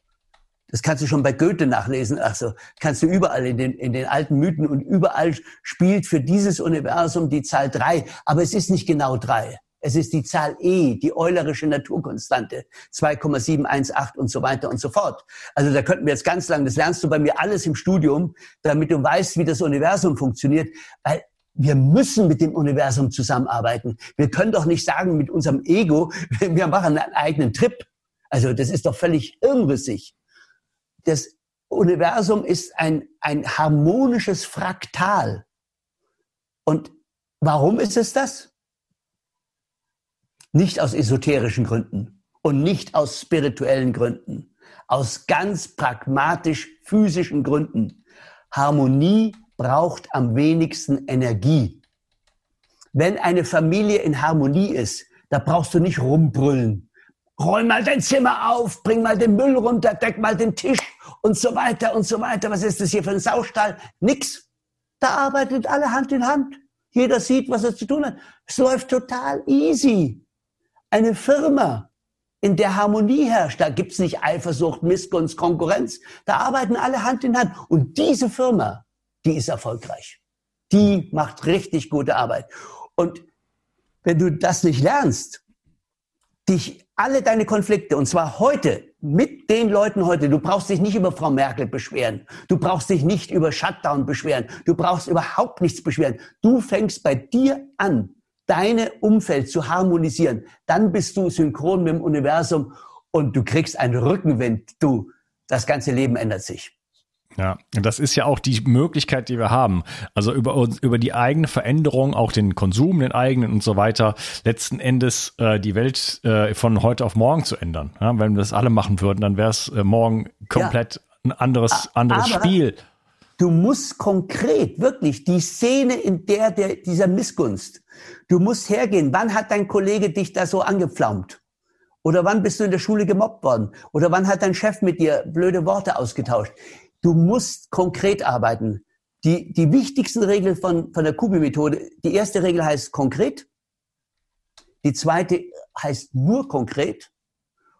[SPEAKER 2] Das kannst du schon bei Goethe nachlesen. Also kannst du überall in den, in den alten Mythen und überall spielt für dieses Universum die Zahl drei. Aber es ist nicht genau drei. Es ist die Zahl E, die eulerische Naturkonstante, 2,718 und so weiter und so fort. Also da könnten wir jetzt ganz lang, das lernst du bei mir alles im Studium, damit du weißt, wie das Universum funktioniert, weil wir müssen mit dem Universum zusammenarbeiten. Wir können doch nicht sagen mit unserem Ego, wir machen einen eigenen Trip. Also das ist doch völlig irrwissig. Das Universum ist ein, ein harmonisches Fraktal. Und warum ist es das? Nicht aus esoterischen Gründen und nicht aus spirituellen Gründen, aus ganz pragmatisch physischen Gründen. Harmonie braucht am wenigsten Energie. Wenn eine Familie in Harmonie ist, da brauchst du nicht rumbrüllen. Räum mal dein Zimmer auf, bring mal den Müll runter, deck mal den Tisch und so weiter und so weiter. Was ist das hier für ein Saustall? Nix. Da arbeitet alle Hand in Hand. Jeder sieht, was er zu tun hat. Es läuft total easy eine Firma, in der Harmonie herrscht, da gibt's nicht Eifersucht, Missgunst, Konkurrenz. Da arbeiten alle Hand in Hand. Und diese Firma, die ist erfolgreich. Die macht richtig gute Arbeit. Und wenn du das nicht lernst, dich alle deine Konflikte, und zwar heute, mit den Leuten heute, du brauchst dich nicht über Frau Merkel beschweren, du brauchst dich nicht über Shutdown beschweren, du brauchst überhaupt nichts beschweren. Du fängst bei dir an, deine Umfeld zu harmonisieren, dann bist du synchron mit dem Universum und du kriegst einen Rückenwind. Du, das ganze Leben ändert sich.
[SPEAKER 3] Ja, das ist ja auch die Möglichkeit, die wir haben. Also über uns, über die eigene Veränderung, auch den Konsum, den eigenen und so weiter, letzten Endes äh, die Welt äh, von heute auf morgen zu ändern. Ja, wenn wir das alle machen würden, dann wäre es äh, morgen komplett ja. ein anderes, anderes
[SPEAKER 2] aber,
[SPEAKER 3] Spiel.
[SPEAKER 2] Du musst konkret, wirklich, die Szene, in der, der dieser Missgunst, du musst hergehen. Wann hat dein Kollege dich da so angepflaumt? Oder wann bist du in der Schule gemobbt worden? Oder wann hat dein Chef mit dir blöde Worte ausgetauscht? Du musst konkret arbeiten. Die, die wichtigsten Regeln von, von der Kubi-Methode, die erste Regel heißt konkret. Die zweite heißt nur konkret.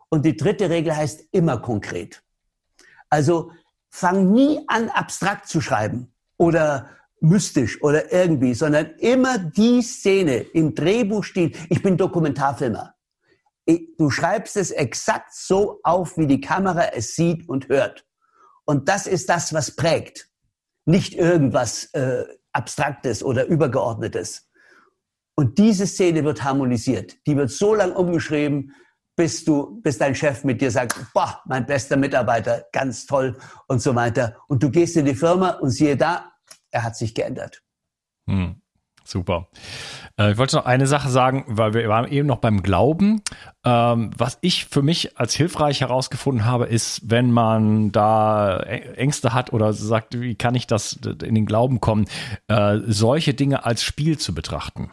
[SPEAKER 2] Und die dritte Regel heißt immer konkret. Also fang nie an, abstrakt zu schreiben oder mystisch oder irgendwie, sondern immer die Szene im Drehbuchstil. Ich bin Dokumentarfilmer. Du schreibst es exakt so auf, wie die Kamera es sieht und hört. Und das ist das, was prägt. Nicht irgendwas äh, Abstraktes oder Übergeordnetes. Und diese Szene wird harmonisiert. Die wird so lang umgeschrieben, bis du, bis dein Chef mit dir sagt, boah, mein bester Mitarbeiter, ganz toll und so weiter. Und du gehst in die Firma und siehe da, er hat sich geändert.
[SPEAKER 3] Hm, super. Äh, ich wollte noch eine Sache sagen, weil wir waren eben noch beim Glauben. Ähm, was ich für mich als hilfreich herausgefunden habe, ist, wenn man da Ängste hat oder sagt, wie kann ich das in den Glauben kommen, äh, solche Dinge als Spiel zu betrachten.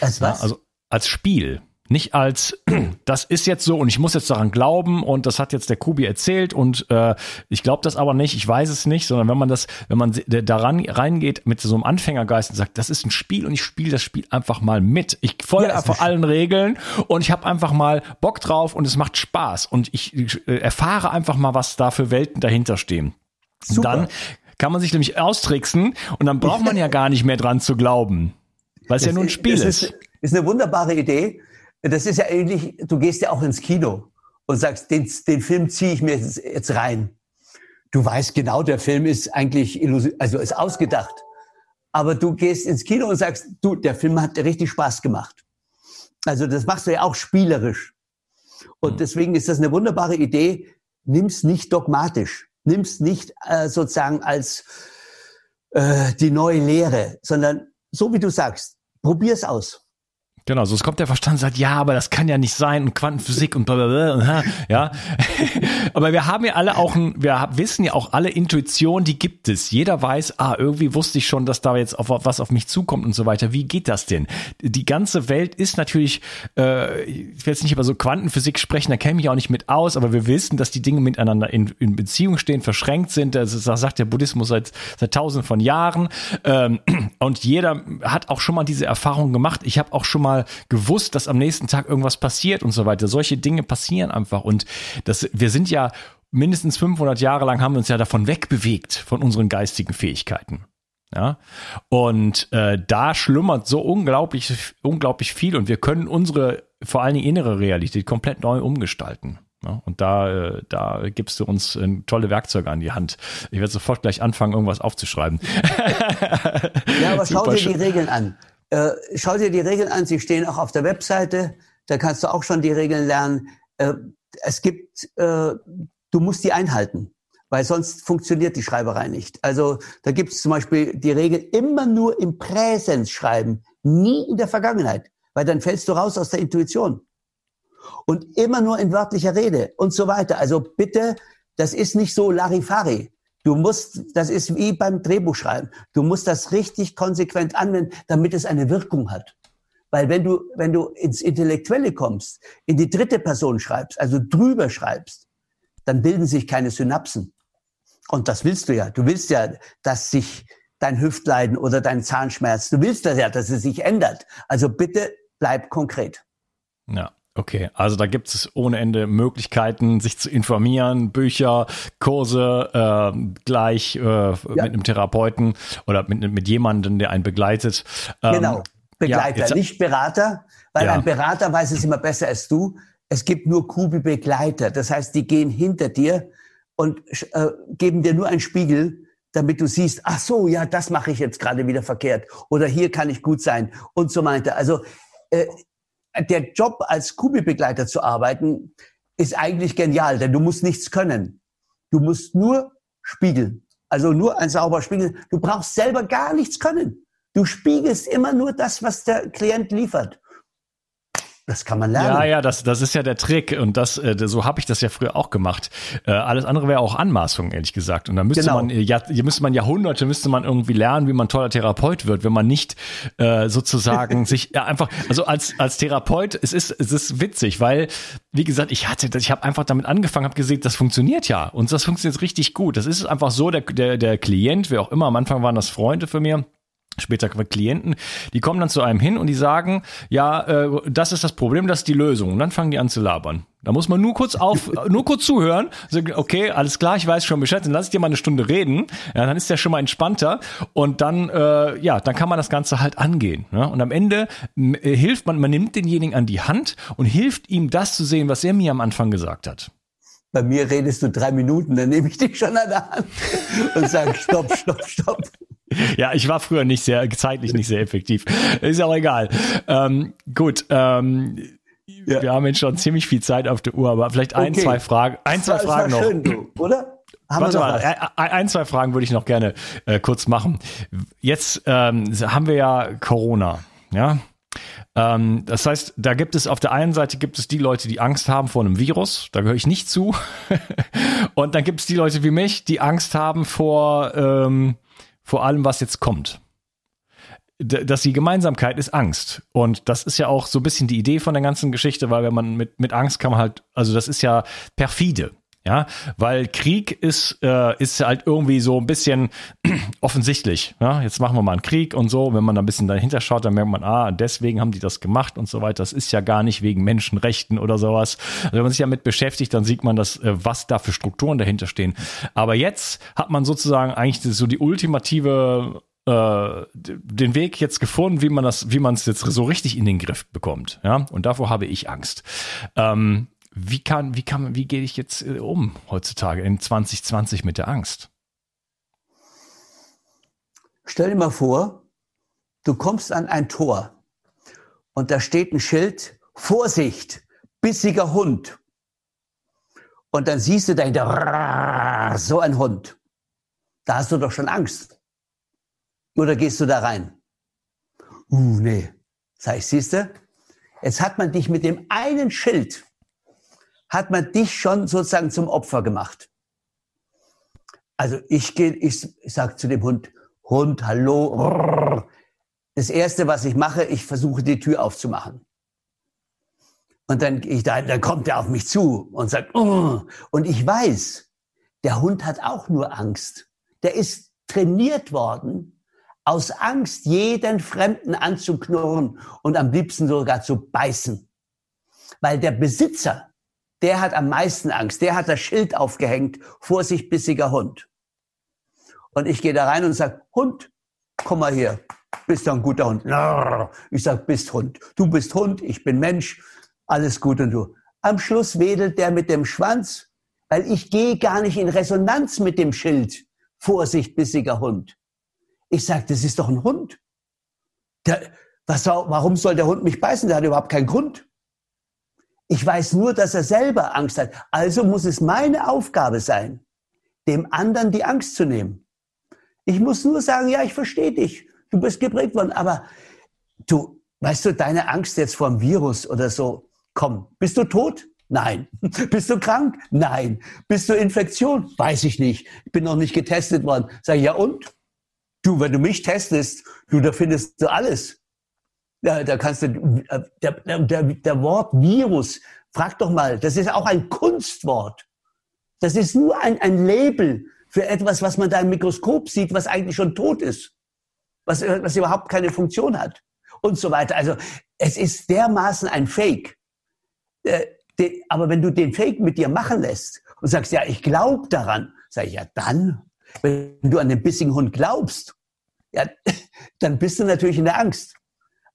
[SPEAKER 2] Als was?
[SPEAKER 3] Also als Spiel. Nicht als, das ist jetzt so und ich muss jetzt daran glauben und das hat jetzt der Kubi erzählt und äh, ich glaube das aber nicht, ich weiß es nicht, sondern wenn man das, wenn man daran reingeht mit so einem Anfängergeist und sagt, das ist ein Spiel und ich spiele das Spiel einfach mal mit. Ich folge ja, einfach allen Regeln und ich habe einfach mal Bock drauf und es macht Spaß und ich, ich äh, erfahre einfach mal, was da für Welten dahinter stehen. Super. Dann kann man sich nämlich austricksen und dann braucht man ja gar nicht mehr dran zu glauben. Weil es ja nur ein Spiel ist.
[SPEAKER 2] Ist, ist eine wunderbare Idee. Das ist ja ähnlich, du gehst ja auch ins Kino und sagst, den, den Film ziehe ich mir jetzt, jetzt rein. Du weißt genau, der Film ist eigentlich also ist ausgedacht. Aber du gehst ins Kino und sagst, du, der Film hat richtig Spaß gemacht. Also das machst du ja auch spielerisch. Und mhm. deswegen ist das eine wunderbare Idee. Nimm's nicht dogmatisch. Nimm's nicht äh, sozusagen als äh, die neue Lehre, sondern so wie du sagst, probier's aus.
[SPEAKER 3] Genau, so es kommt der Verstand und sagt, ja, aber das kann ja nicht sein und Quantenphysik und blablabla, ja. aber wir haben ja alle auch, ein, wir wissen ja auch alle Intuition, die gibt es. Jeder weiß, ah, irgendwie wusste ich schon, dass da jetzt auf was auf mich zukommt und so weiter. Wie geht das denn? Die ganze Welt ist natürlich, äh, ich will jetzt nicht über so Quantenphysik sprechen, da kenne ich mich auch nicht mit aus, aber wir wissen, dass die Dinge miteinander in, in Beziehung stehen, verschränkt sind. Das, das sagt der Buddhismus seit, seit tausenden von Jahren. Ähm, und jeder hat auch schon mal diese Erfahrung gemacht. Ich habe auch schon mal mal gewusst, dass am nächsten Tag irgendwas passiert und so weiter. Solche Dinge passieren einfach und das, wir sind ja mindestens 500 Jahre lang haben wir uns ja davon wegbewegt von unseren geistigen Fähigkeiten. Ja, und äh, da schlummert so unglaublich, unglaublich viel und wir können unsere, vor allen Dingen innere Realität komplett neu umgestalten. Ja, und da, äh, da gibst du uns äh, tolle Werkzeuge an die Hand. Ich werde sofort gleich anfangen, irgendwas aufzuschreiben.
[SPEAKER 2] ja, aber schau dir die Regeln an. Äh, schau dir die Regeln an, sie stehen auch auf der Webseite, da kannst du auch schon die Regeln lernen. Äh, es gibt, äh, du musst die einhalten, weil sonst funktioniert die Schreiberei nicht. Also da gibt es zum Beispiel die Regel, immer nur im Präsens schreiben, nie in der Vergangenheit, weil dann fällst du raus aus der Intuition. Und immer nur in wörtlicher Rede und so weiter. Also bitte, das ist nicht so Larifari. Du musst, das ist wie beim Drehbuchschreiben. Du musst das richtig konsequent anwenden, damit es eine Wirkung hat. Weil wenn du, wenn du ins Intellektuelle kommst, in die dritte Person schreibst, also drüber schreibst, dann bilden sich keine Synapsen. Und das willst du ja. Du willst ja, dass sich dein Hüftleiden oder dein Zahnschmerz, du willst das ja, dass es sich ändert. Also bitte bleib konkret.
[SPEAKER 3] Ja. Okay, also da gibt es ohne Ende Möglichkeiten, sich zu informieren, Bücher, Kurse, äh, gleich äh, ja. mit einem Therapeuten oder mit, mit jemandem, der einen begleitet.
[SPEAKER 2] Ähm, genau, Begleiter, ja, nicht Berater, weil ja. ein Berater weiß es immer besser als du. Es gibt nur Kubi-Begleiter, das heißt, die gehen hinter dir und äh, geben dir nur einen Spiegel, damit du siehst, ach so, ja, das mache ich jetzt gerade wieder verkehrt oder hier kann ich gut sein und so weiter. Also äh, der Job als Kubi-Begleiter zu arbeiten, ist eigentlich genial, denn du musst nichts können. Du musst nur spiegeln. Also nur ein sauber Spiegel. Du brauchst selber gar nichts können. Du spiegelst immer nur das, was der Klient liefert. Das kann man lernen.
[SPEAKER 3] Ja, ja, das, das ist ja der Trick und das, äh, so habe ich das ja früher auch gemacht. Äh, alles andere wäre auch Anmaßung, ehrlich gesagt. Und da müsste genau. man, ja, hier müsste man Jahrhunderte, müsste man irgendwie lernen, wie man toller Therapeut wird, wenn man nicht äh, sozusagen sich ja, einfach, also als als Therapeut, es ist es ist witzig, weil wie gesagt, ich hatte, ich habe einfach damit angefangen, habe gesehen, das funktioniert ja und das funktioniert richtig gut. Das ist einfach so, der der der Klient, wer auch immer, am Anfang waren das Freunde für mir später Klienten, die kommen dann zu einem hin und die sagen, ja, äh, das ist das Problem, das ist die Lösung. Und dann fangen die an zu labern. Da muss man nur kurz auf, nur kurz zuhören. Okay, alles klar, ich weiß schon Bescheid, dann lass ich dir mal eine Stunde reden. Ja, dann ist der schon mal entspannter und dann, äh, ja, dann kann man das Ganze halt angehen. Ne? Und am Ende äh, hilft man, man nimmt denjenigen an die Hand und hilft ihm, das zu sehen, was er mir am Anfang gesagt hat.
[SPEAKER 2] Bei mir redest du drei Minuten, dann nehme ich dich schon an der Hand und sage, stopp, stopp, stopp.
[SPEAKER 3] Ja, ich war früher nicht sehr, zeitlich nicht sehr effektiv. Ist auch egal. Ähm, gut, ähm, ja. wir haben jetzt schon ziemlich viel Zeit auf der Uhr, aber vielleicht ein, okay. zwei Fragen, ein, zwei Fragen noch. Schön, du, oder? Haben Warte mal, ein, ein, zwei Fragen würde ich noch gerne äh, kurz machen. Jetzt ähm, haben wir ja Corona, ja. Ähm, das heißt, da gibt es auf der einen Seite gibt es die Leute, die Angst haben vor einem Virus, da gehöre ich nicht zu. Und dann gibt es die Leute wie mich, die Angst haben vor ähm, vor allem, was jetzt kommt. Dass die Gemeinsamkeit ist Angst. Und das ist ja auch so ein bisschen die Idee von der ganzen Geschichte, weil wenn man mit, mit Angst kann man halt, also das ist ja perfide. Ja, weil Krieg ist, äh, ist halt irgendwie so ein bisschen offensichtlich. Ja? Jetzt machen wir mal einen Krieg und so. Wenn man da ein bisschen dahinter schaut, dann merkt man, ah, deswegen haben die das gemacht und so weiter. Das ist ja gar nicht wegen Menschenrechten oder sowas. Also wenn man sich damit beschäftigt, dann sieht man, dass, äh, was da für Strukturen dahinter stehen. Aber jetzt hat man sozusagen eigentlich so die ultimative äh, den Weg jetzt gefunden, wie man das, wie man es jetzt so richtig in den Griff bekommt. Ja, und davor habe ich Angst. Ähm, wie kann, wie kann, wie gehe ich jetzt äh, um heutzutage in 2020 mit der Angst?
[SPEAKER 2] Stell dir mal vor, du kommst an ein Tor und da steht ein Schild, Vorsicht, bissiger Hund. Und dann siehst du dahinter, so ein Hund. Da hast du doch schon Angst. Oder gehst du da rein? Uh, nee. Sag ich, siehst du? Jetzt hat man dich mit dem einen Schild hat man dich schon sozusagen zum Opfer gemacht. Also ich gehe, ich sage zu dem Hund, Hund, hallo. Das erste, was ich mache, ich versuche die Tür aufzumachen. Und dann, ich, dann kommt er auf mich zu und sagt, oh. und ich weiß, der Hund hat auch nur Angst. Der ist trainiert worden, aus Angst jeden Fremden anzuknurren und am liebsten sogar zu beißen. Weil der Besitzer der hat am meisten Angst. Der hat das Schild aufgehängt, Vorsicht, bissiger Hund. Und ich gehe da rein und sage, Hund, komm mal hier, bist du ein guter Hund. Ich sag, bist Hund. Du bist Hund, ich bin Mensch, alles gut und du. Am Schluss wedelt der mit dem Schwanz, weil ich gehe gar nicht in Resonanz mit dem Schild. Vorsicht, bissiger Hund. Ich sag, das ist doch ein Hund. Der, was, warum soll der Hund mich beißen? Der hat überhaupt keinen Grund. Ich weiß nur, dass er selber Angst hat. Also muss es meine Aufgabe sein, dem anderen die Angst zu nehmen. Ich muss nur sagen, ja, ich verstehe dich. Du bist geprägt worden. Aber du, weißt du, deine Angst jetzt vor dem Virus oder so, komm, bist du tot? Nein. Bist du krank? Nein. Bist du Infektion? Weiß ich nicht. Ich bin noch nicht getestet worden. Sag ich, ja und? Du, wenn du mich testest, du, da findest du alles. Da, da kannst du, äh, der, der, der Wort Virus, frag doch mal, das ist auch ein Kunstwort. Das ist nur ein, ein Label für etwas, was man da im Mikroskop sieht, was eigentlich schon tot ist, was, was überhaupt keine Funktion hat und so weiter. Also es ist dermaßen ein Fake. Äh, de, aber wenn du den Fake mit dir machen lässt und sagst, ja, ich glaube daran, sag ich, ja dann, wenn du an den bissigen Hund glaubst, ja, dann bist du natürlich in der Angst.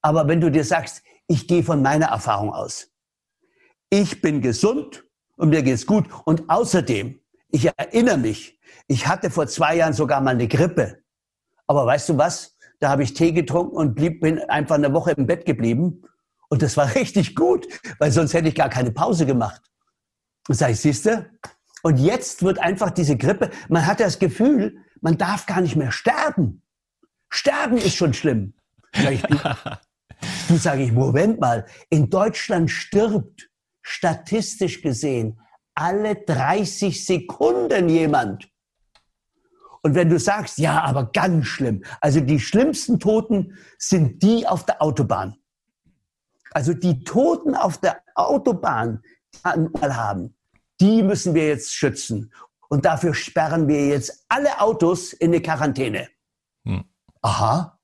[SPEAKER 2] Aber wenn du dir sagst, ich gehe von meiner Erfahrung aus, ich bin gesund und mir geht's gut und außerdem, ich erinnere mich, ich hatte vor zwei Jahren sogar mal eine Grippe. Aber weißt du was? Da habe ich Tee getrunken und blieb, bin einfach eine Woche im Bett geblieben. Und das war richtig gut, weil sonst hätte ich gar keine Pause gemacht. Und sage ich, siehste? Und jetzt wird einfach diese Grippe, man hat das Gefühl, man darf gar nicht mehr sterben. Sterben ist schon schlimm. Ich, Du sage ich, Moment mal, in Deutschland stirbt statistisch gesehen alle 30 Sekunden jemand. Und wenn du sagst, ja, aber ganz schlimm, also die schlimmsten Toten sind die auf der Autobahn. Also die Toten auf der Autobahn, die Unfall haben, die müssen wir jetzt schützen. Und dafür sperren wir jetzt alle Autos in eine Quarantäne. Hm. Aha,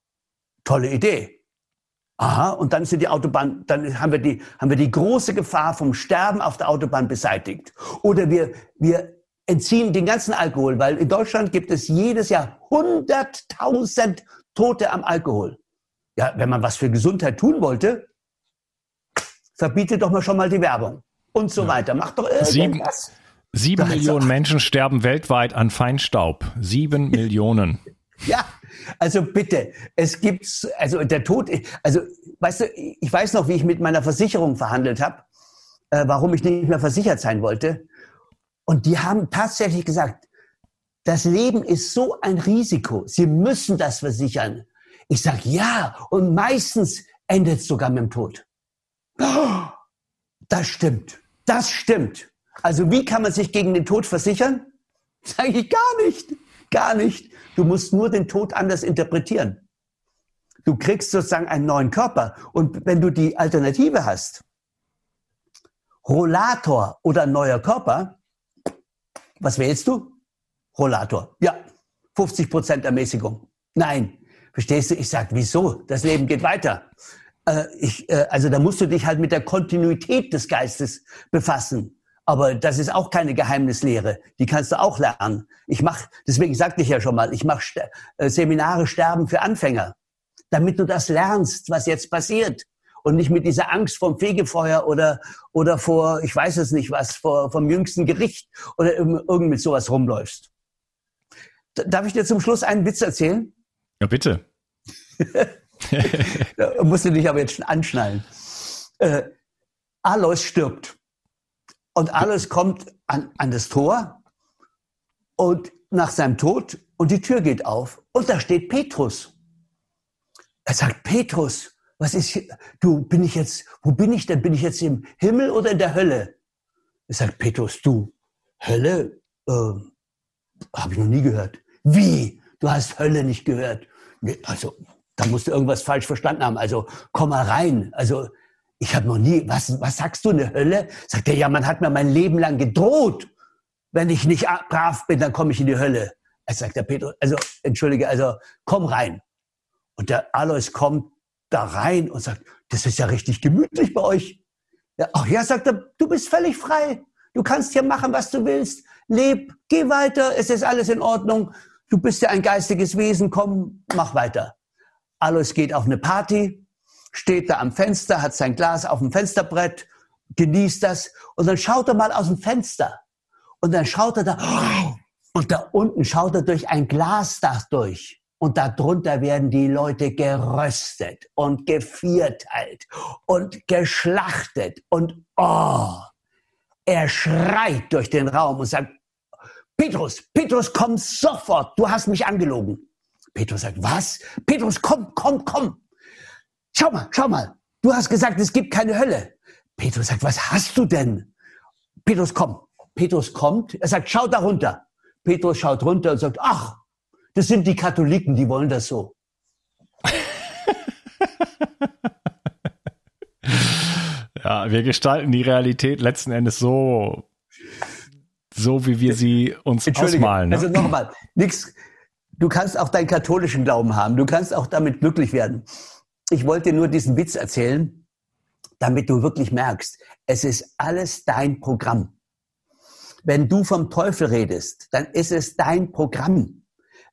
[SPEAKER 2] tolle Idee. Aha, und dann sind die Autobahnen, dann haben wir die, haben wir die große Gefahr vom Sterben auf der Autobahn beseitigt. Oder wir, wir entziehen den ganzen Alkohol, weil in Deutschland gibt es jedes Jahr 100.000 Tote am Alkohol. Ja, wenn man was für Gesundheit tun wollte, verbietet doch mal schon mal die Werbung und so ja. weiter. Macht doch irgendwas.
[SPEAKER 3] Sieben, sieben Millionen Menschen sterben weltweit an Feinstaub. Sieben Millionen.
[SPEAKER 2] Ja, also bitte, es gibt, also der Tod, also weißt du, ich weiß noch, wie ich mit meiner Versicherung verhandelt habe, äh, warum ich nicht mehr versichert sein wollte. Und die haben tatsächlich gesagt, das Leben ist so ein Risiko. Sie müssen das versichern. Ich sage ja, und meistens endet es sogar mit dem Tod. Das stimmt. Das stimmt. Also wie kann man sich gegen den Tod versichern? Sage ich gar nicht. Gar nicht. Du musst nur den Tod anders interpretieren. Du kriegst sozusagen einen neuen Körper. Und wenn du die Alternative hast, Rollator oder neuer Körper, was wählst du? Rollator. Ja, 50 Prozent Ermäßigung. Nein, verstehst du? Ich sag, wieso? Das Leben geht weiter. Äh, ich, äh, also da musst du dich halt mit der Kontinuität des Geistes befassen. Aber das ist auch keine Geheimnislehre. Die kannst du auch lernen. Ich mache, deswegen sagte ich ja schon mal, ich mache äh, Seminare Sterben für Anfänger, damit du das lernst, was jetzt passiert. Und nicht mit dieser Angst vom Fegefeuer oder, oder vor, ich weiß es nicht was, vor, vom jüngsten Gericht oder irgend mit sowas rumläufst. Darf ich dir zum Schluss einen Witz erzählen?
[SPEAKER 3] Ja, bitte.
[SPEAKER 2] da musst du dich aber jetzt schon anschnallen. Äh, Alois stirbt. Und alles kommt an, an das Tor und nach seinem Tod und die Tür geht auf und da steht Petrus. Er sagt, Petrus, was ist hier? Du, bin ich jetzt, wo bin ich denn? Bin ich jetzt im Himmel oder in der Hölle? Er sagt, Petrus, du, Hölle? Äh, Habe ich noch nie gehört. Wie? Du hast Hölle nicht gehört? Nee, also, da musst du irgendwas falsch verstanden haben. Also, komm mal rein. Also, ich habe noch nie, was, was sagst du, eine Hölle? Sagt er, ja, man hat mir mein Leben lang gedroht. Wenn ich nicht brav bin, dann komme ich in die Hölle. Er sagt der Petrus, also, entschuldige, also, komm rein. Und der Alois kommt da rein und sagt, das ist ja richtig gemütlich bei euch. Ja, ach ja, sagt er, du bist völlig frei. Du kannst hier machen, was du willst. Leb, geh weiter, es ist alles in Ordnung. Du bist ja ein geistiges Wesen, komm, mach weiter. Alois geht auf eine Party, steht da am Fenster, hat sein Glas auf dem Fensterbrett, genießt das und dann schaut er mal aus dem Fenster und dann schaut er da und da unten schaut er durch ein Glasdach durch und darunter werden die Leute geröstet und gevierteilt und geschlachtet und oh, er schreit durch den Raum und sagt, Petrus, Petrus, komm sofort, du hast mich angelogen. Petrus sagt, was? Petrus, komm, komm, komm. Schau mal, schau mal. Du hast gesagt, es gibt keine Hölle. Petrus sagt, was hast du denn? Petrus kommt. Petrus kommt. Er sagt, schau da runter. Petrus schaut runter und sagt, ach, das sind die Katholiken, die wollen das so.
[SPEAKER 3] ja, wir gestalten die Realität letzten Endes so, so wie wir sie uns ausmalen. Ne?
[SPEAKER 2] Also nochmal, nix. Du kannst auch deinen katholischen Glauben haben. Du kannst auch damit glücklich werden ich wollte nur diesen Witz erzählen, damit du wirklich merkst, es ist alles dein Programm. Wenn du vom Teufel redest, dann ist es dein Programm.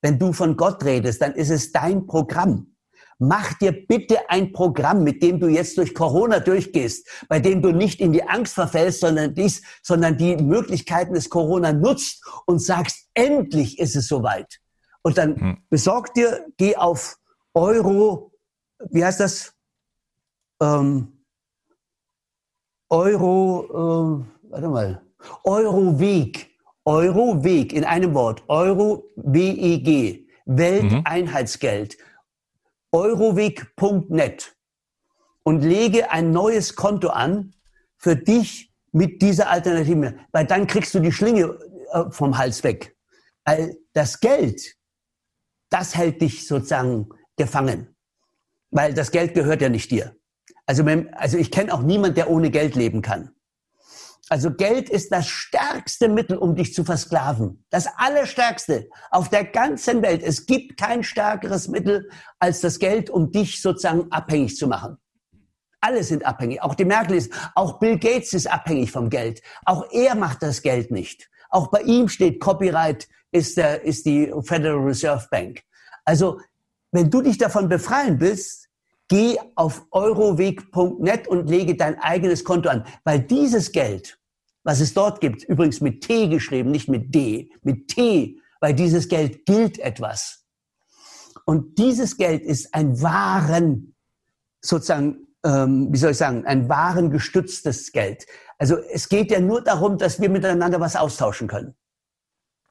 [SPEAKER 2] Wenn du von Gott redest, dann ist es dein Programm. Mach dir bitte ein Programm, mit dem du jetzt durch Corona durchgehst, bei dem du nicht in die Angst verfällst, sondern dies, sondern die Möglichkeiten des Corona nutzt und sagst, endlich ist es soweit. Und dann hm. besorg dir, geh auf Euro wie heißt das? Ähm, Euro, äh, warte mal, Euroweg, Euroweg in einem Wort, Euro-WEG, Welteinheitsgeld, euroweg.net. und lege ein neues Konto an für dich mit dieser Alternative, weil dann kriegst du die Schlinge äh, vom Hals weg. Weil das Geld, das hält dich sozusagen gefangen. Weil das Geld gehört ja nicht dir. Also, also ich kenne auch niemand, der ohne Geld leben kann. Also Geld ist das stärkste Mittel, um dich zu versklaven. Das allerstärkste auf der ganzen Welt. Es gibt kein stärkeres Mittel als das Geld, um dich sozusagen abhängig zu machen. Alle sind abhängig. Auch die Merkel ist, auch Bill Gates ist abhängig vom Geld. Auch er macht das Geld nicht. Auch bei ihm steht Copyright ist, der, ist die Federal Reserve Bank. Also, wenn du dich davon befreien willst, geh auf euroweg.net und lege dein eigenes Konto an, weil dieses Geld, was es dort gibt, übrigens mit T geschrieben, nicht mit D, mit T, weil dieses Geld gilt etwas. Und dieses Geld ist ein wahren, sozusagen, ähm, wie soll ich sagen, ein wahren gestütztes Geld. Also es geht ja nur darum, dass wir miteinander was austauschen können.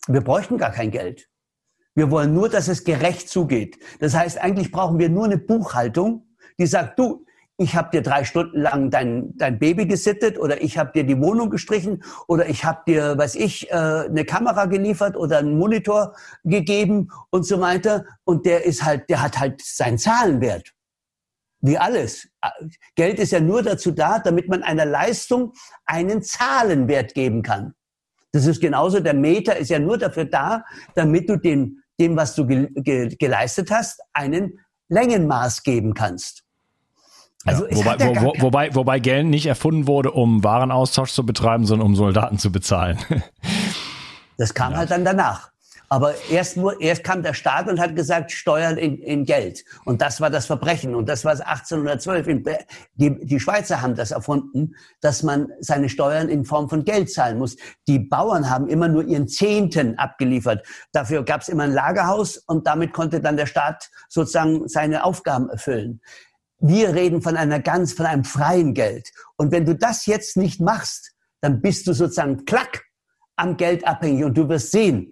[SPEAKER 2] Wir bräuchten gar kein Geld. Wir wollen nur, dass es gerecht zugeht. Das heißt, eigentlich brauchen wir nur eine Buchhaltung, die sagt, du, ich habe dir drei Stunden lang dein, dein Baby gesittet oder ich habe dir die Wohnung gestrichen oder ich habe dir, weiß ich, äh, eine Kamera geliefert oder einen Monitor gegeben und so weiter. Und der ist halt, der hat halt seinen Zahlenwert. Wie alles. Geld ist ja nur dazu da, damit man einer Leistung einen Zahlenwert geben kann. Das ist genauso, der Meter ist ja nur dafür da, damit du dem, dem was du ge, ge, geleistet hast, einen Längenmaß geben kannst.
[SPEAKER 3] Also ja, wobei, wo, wo, wobei, wobei Geld nicht erfunden wurde, um Warenaustausch zu betreiben, sondern um Soldaten zu bezahlen.
[SPEAKER 2] Das kam ja. halt dann danach. Aber erst nur, erst kam der Staat und hat gesagt, Steuern in, in Geld. Und das war das Verbrechen. Und das war 1812. In, die, die Schweizer haben das erfunden, dass man seine Steuern in Form von Geld zahlen muss. Die Bauern haben immer nur ihren Zehnten abgeliefert. Dafür gab es immer ein Lagerhaus und damit konnte dann der Staat sozusagen seine Aufgaben erfüllen. Wir reden von einer ganz, von einem freien Geld. Und wenn du das jetzt nicht machst, dann bist du sozusagen klack am Geld abhängig und du wirst sehen,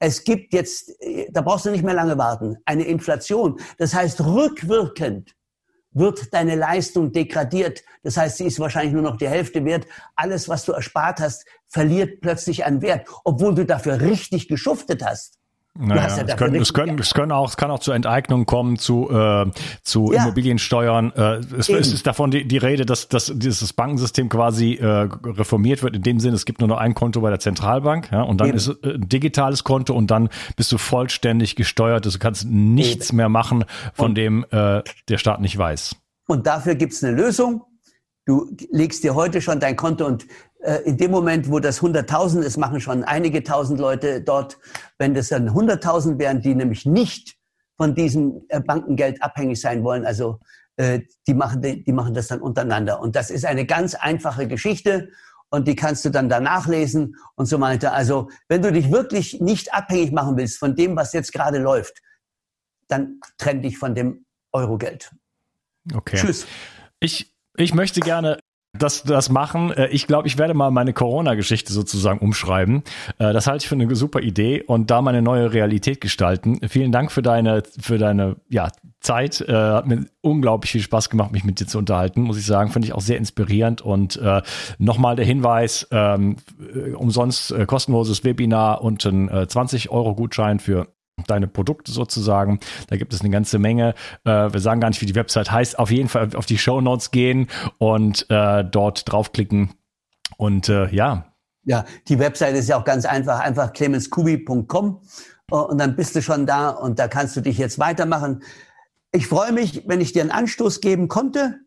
[SPEAKER 2] es gibt jetzt, da brauchst du nicht mehr lange warten, eine Inflation. Das heißt, rückwirkend wird deine Leistung degradiert. Das heißt, sie ist wahrscheinlich nur noch die Hälfte wert. Alles, was du erspart hast, verliert plötzlich an Wert, obwohl du dafür richtig geschuftet hast.
[SPEAKER 3] Naja, ja es, können, es, können, es, können auch, es kann auch zu Enteignungen kommen, zu, äh, zu ja. Immobiliensteuern. Äh, es, es, ist davon die, die Rede, dass, dass dieses Bankensystem quasi äh, reformiert wird. In dem Sinne, es gibt nur noch ein Konto bei der Zentralbank ja, und dann Eben. ist äh, ein digitales Konto und dann bist du vollständig gesteuert. Also du kannst nichts Eben. mehr machen, von und, dem äh, der Staat nicht weiß.
[SPEAKER 2] Und dafür gibt's eine Lösung. Du legst dir heute schon dein Konto und äh, in dem Moment, wo das 100.000 ist, machen schon einige tausend Leute dort. Wenn das dann 100.000 wären, die nämlich nicht von diesem äh, Bankengeld abhängig sein wollen, also äh, die machen, die machen das dann untereinander. Und das ist eine ganz einfache Geschichte und die kannst du dann danach lesen und so weiter. Also wenn du dich wirklich nicht abhängig machen willst von dem, was jetzt gerade läuft, dann trenn dich von dem Eurogeld.
[SPEAKER 3] Okay. Tschüss. Ich, ich möchte gerne das, das machen. Äh, ich glaube, ich werde mal meine Corona-Geschichte sozusagen umschreiben. Äh, das halte ich für eine super Idee und da meine neue Realität gestalten. Vielen Dank für deine, für deine ja, Zeit. Äh, hat mir unglaublich viel Spaß gemacht, mich mit dir zu unterhalten, muss ich sagen. Finde ich auch sehr inspirierend. Und äh, nochmal der Hinweis, ähm, umsonst äh, kostenloses Webinar und ein äh, 20-Euro-Gutschein für deine Produkte sozusagen. Da gibt es eine ganze Menge. Äh, wir sagen gar nicht, wie die Website heißt. Auf jeden Fall auf die Show Notes gehen und äh, dort draufklicken. Und äh, ja.
[SPEAKER 2] Ja, die Website ist ja auch ganz einfach. Einfach clemenskubi.com äh, und dann bist du schon da und da kannst du dich jetzt weitermachen. Ich freue mich, wenn ich dir einen Anstoß geben konnte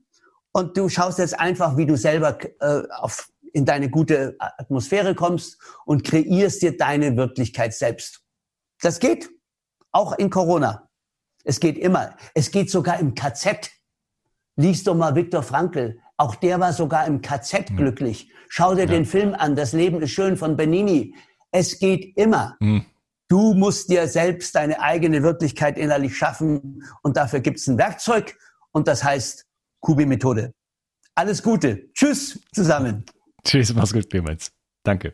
[SPEAKER 2] und du schaust jetzt einfach, wie du selber äh, auf, in deine gute Atmosphäre kommst und kreierst dir deine Wirklichkeit selbst. Das geht. Auch in Corona. Es geht immer. Es geht sogar im KZ. Lies doch mal Viktor Frankl. Auch der war sogar im KZ mhm. glücklich. Schau dir ja. den Film an. Das Leben ist schön von Benini. Es geht immer. Mhm. Du musst dir selbst deine eigene Wirklichkeit innerlich schaffen. Und dafür gibt es ein Werkzeug. Und das heißt Kubi-Methode. Alles Gute. Tschüss zusammen.
[SPEAKER 3] Tschüss, mach's gut, Clemens. Danke.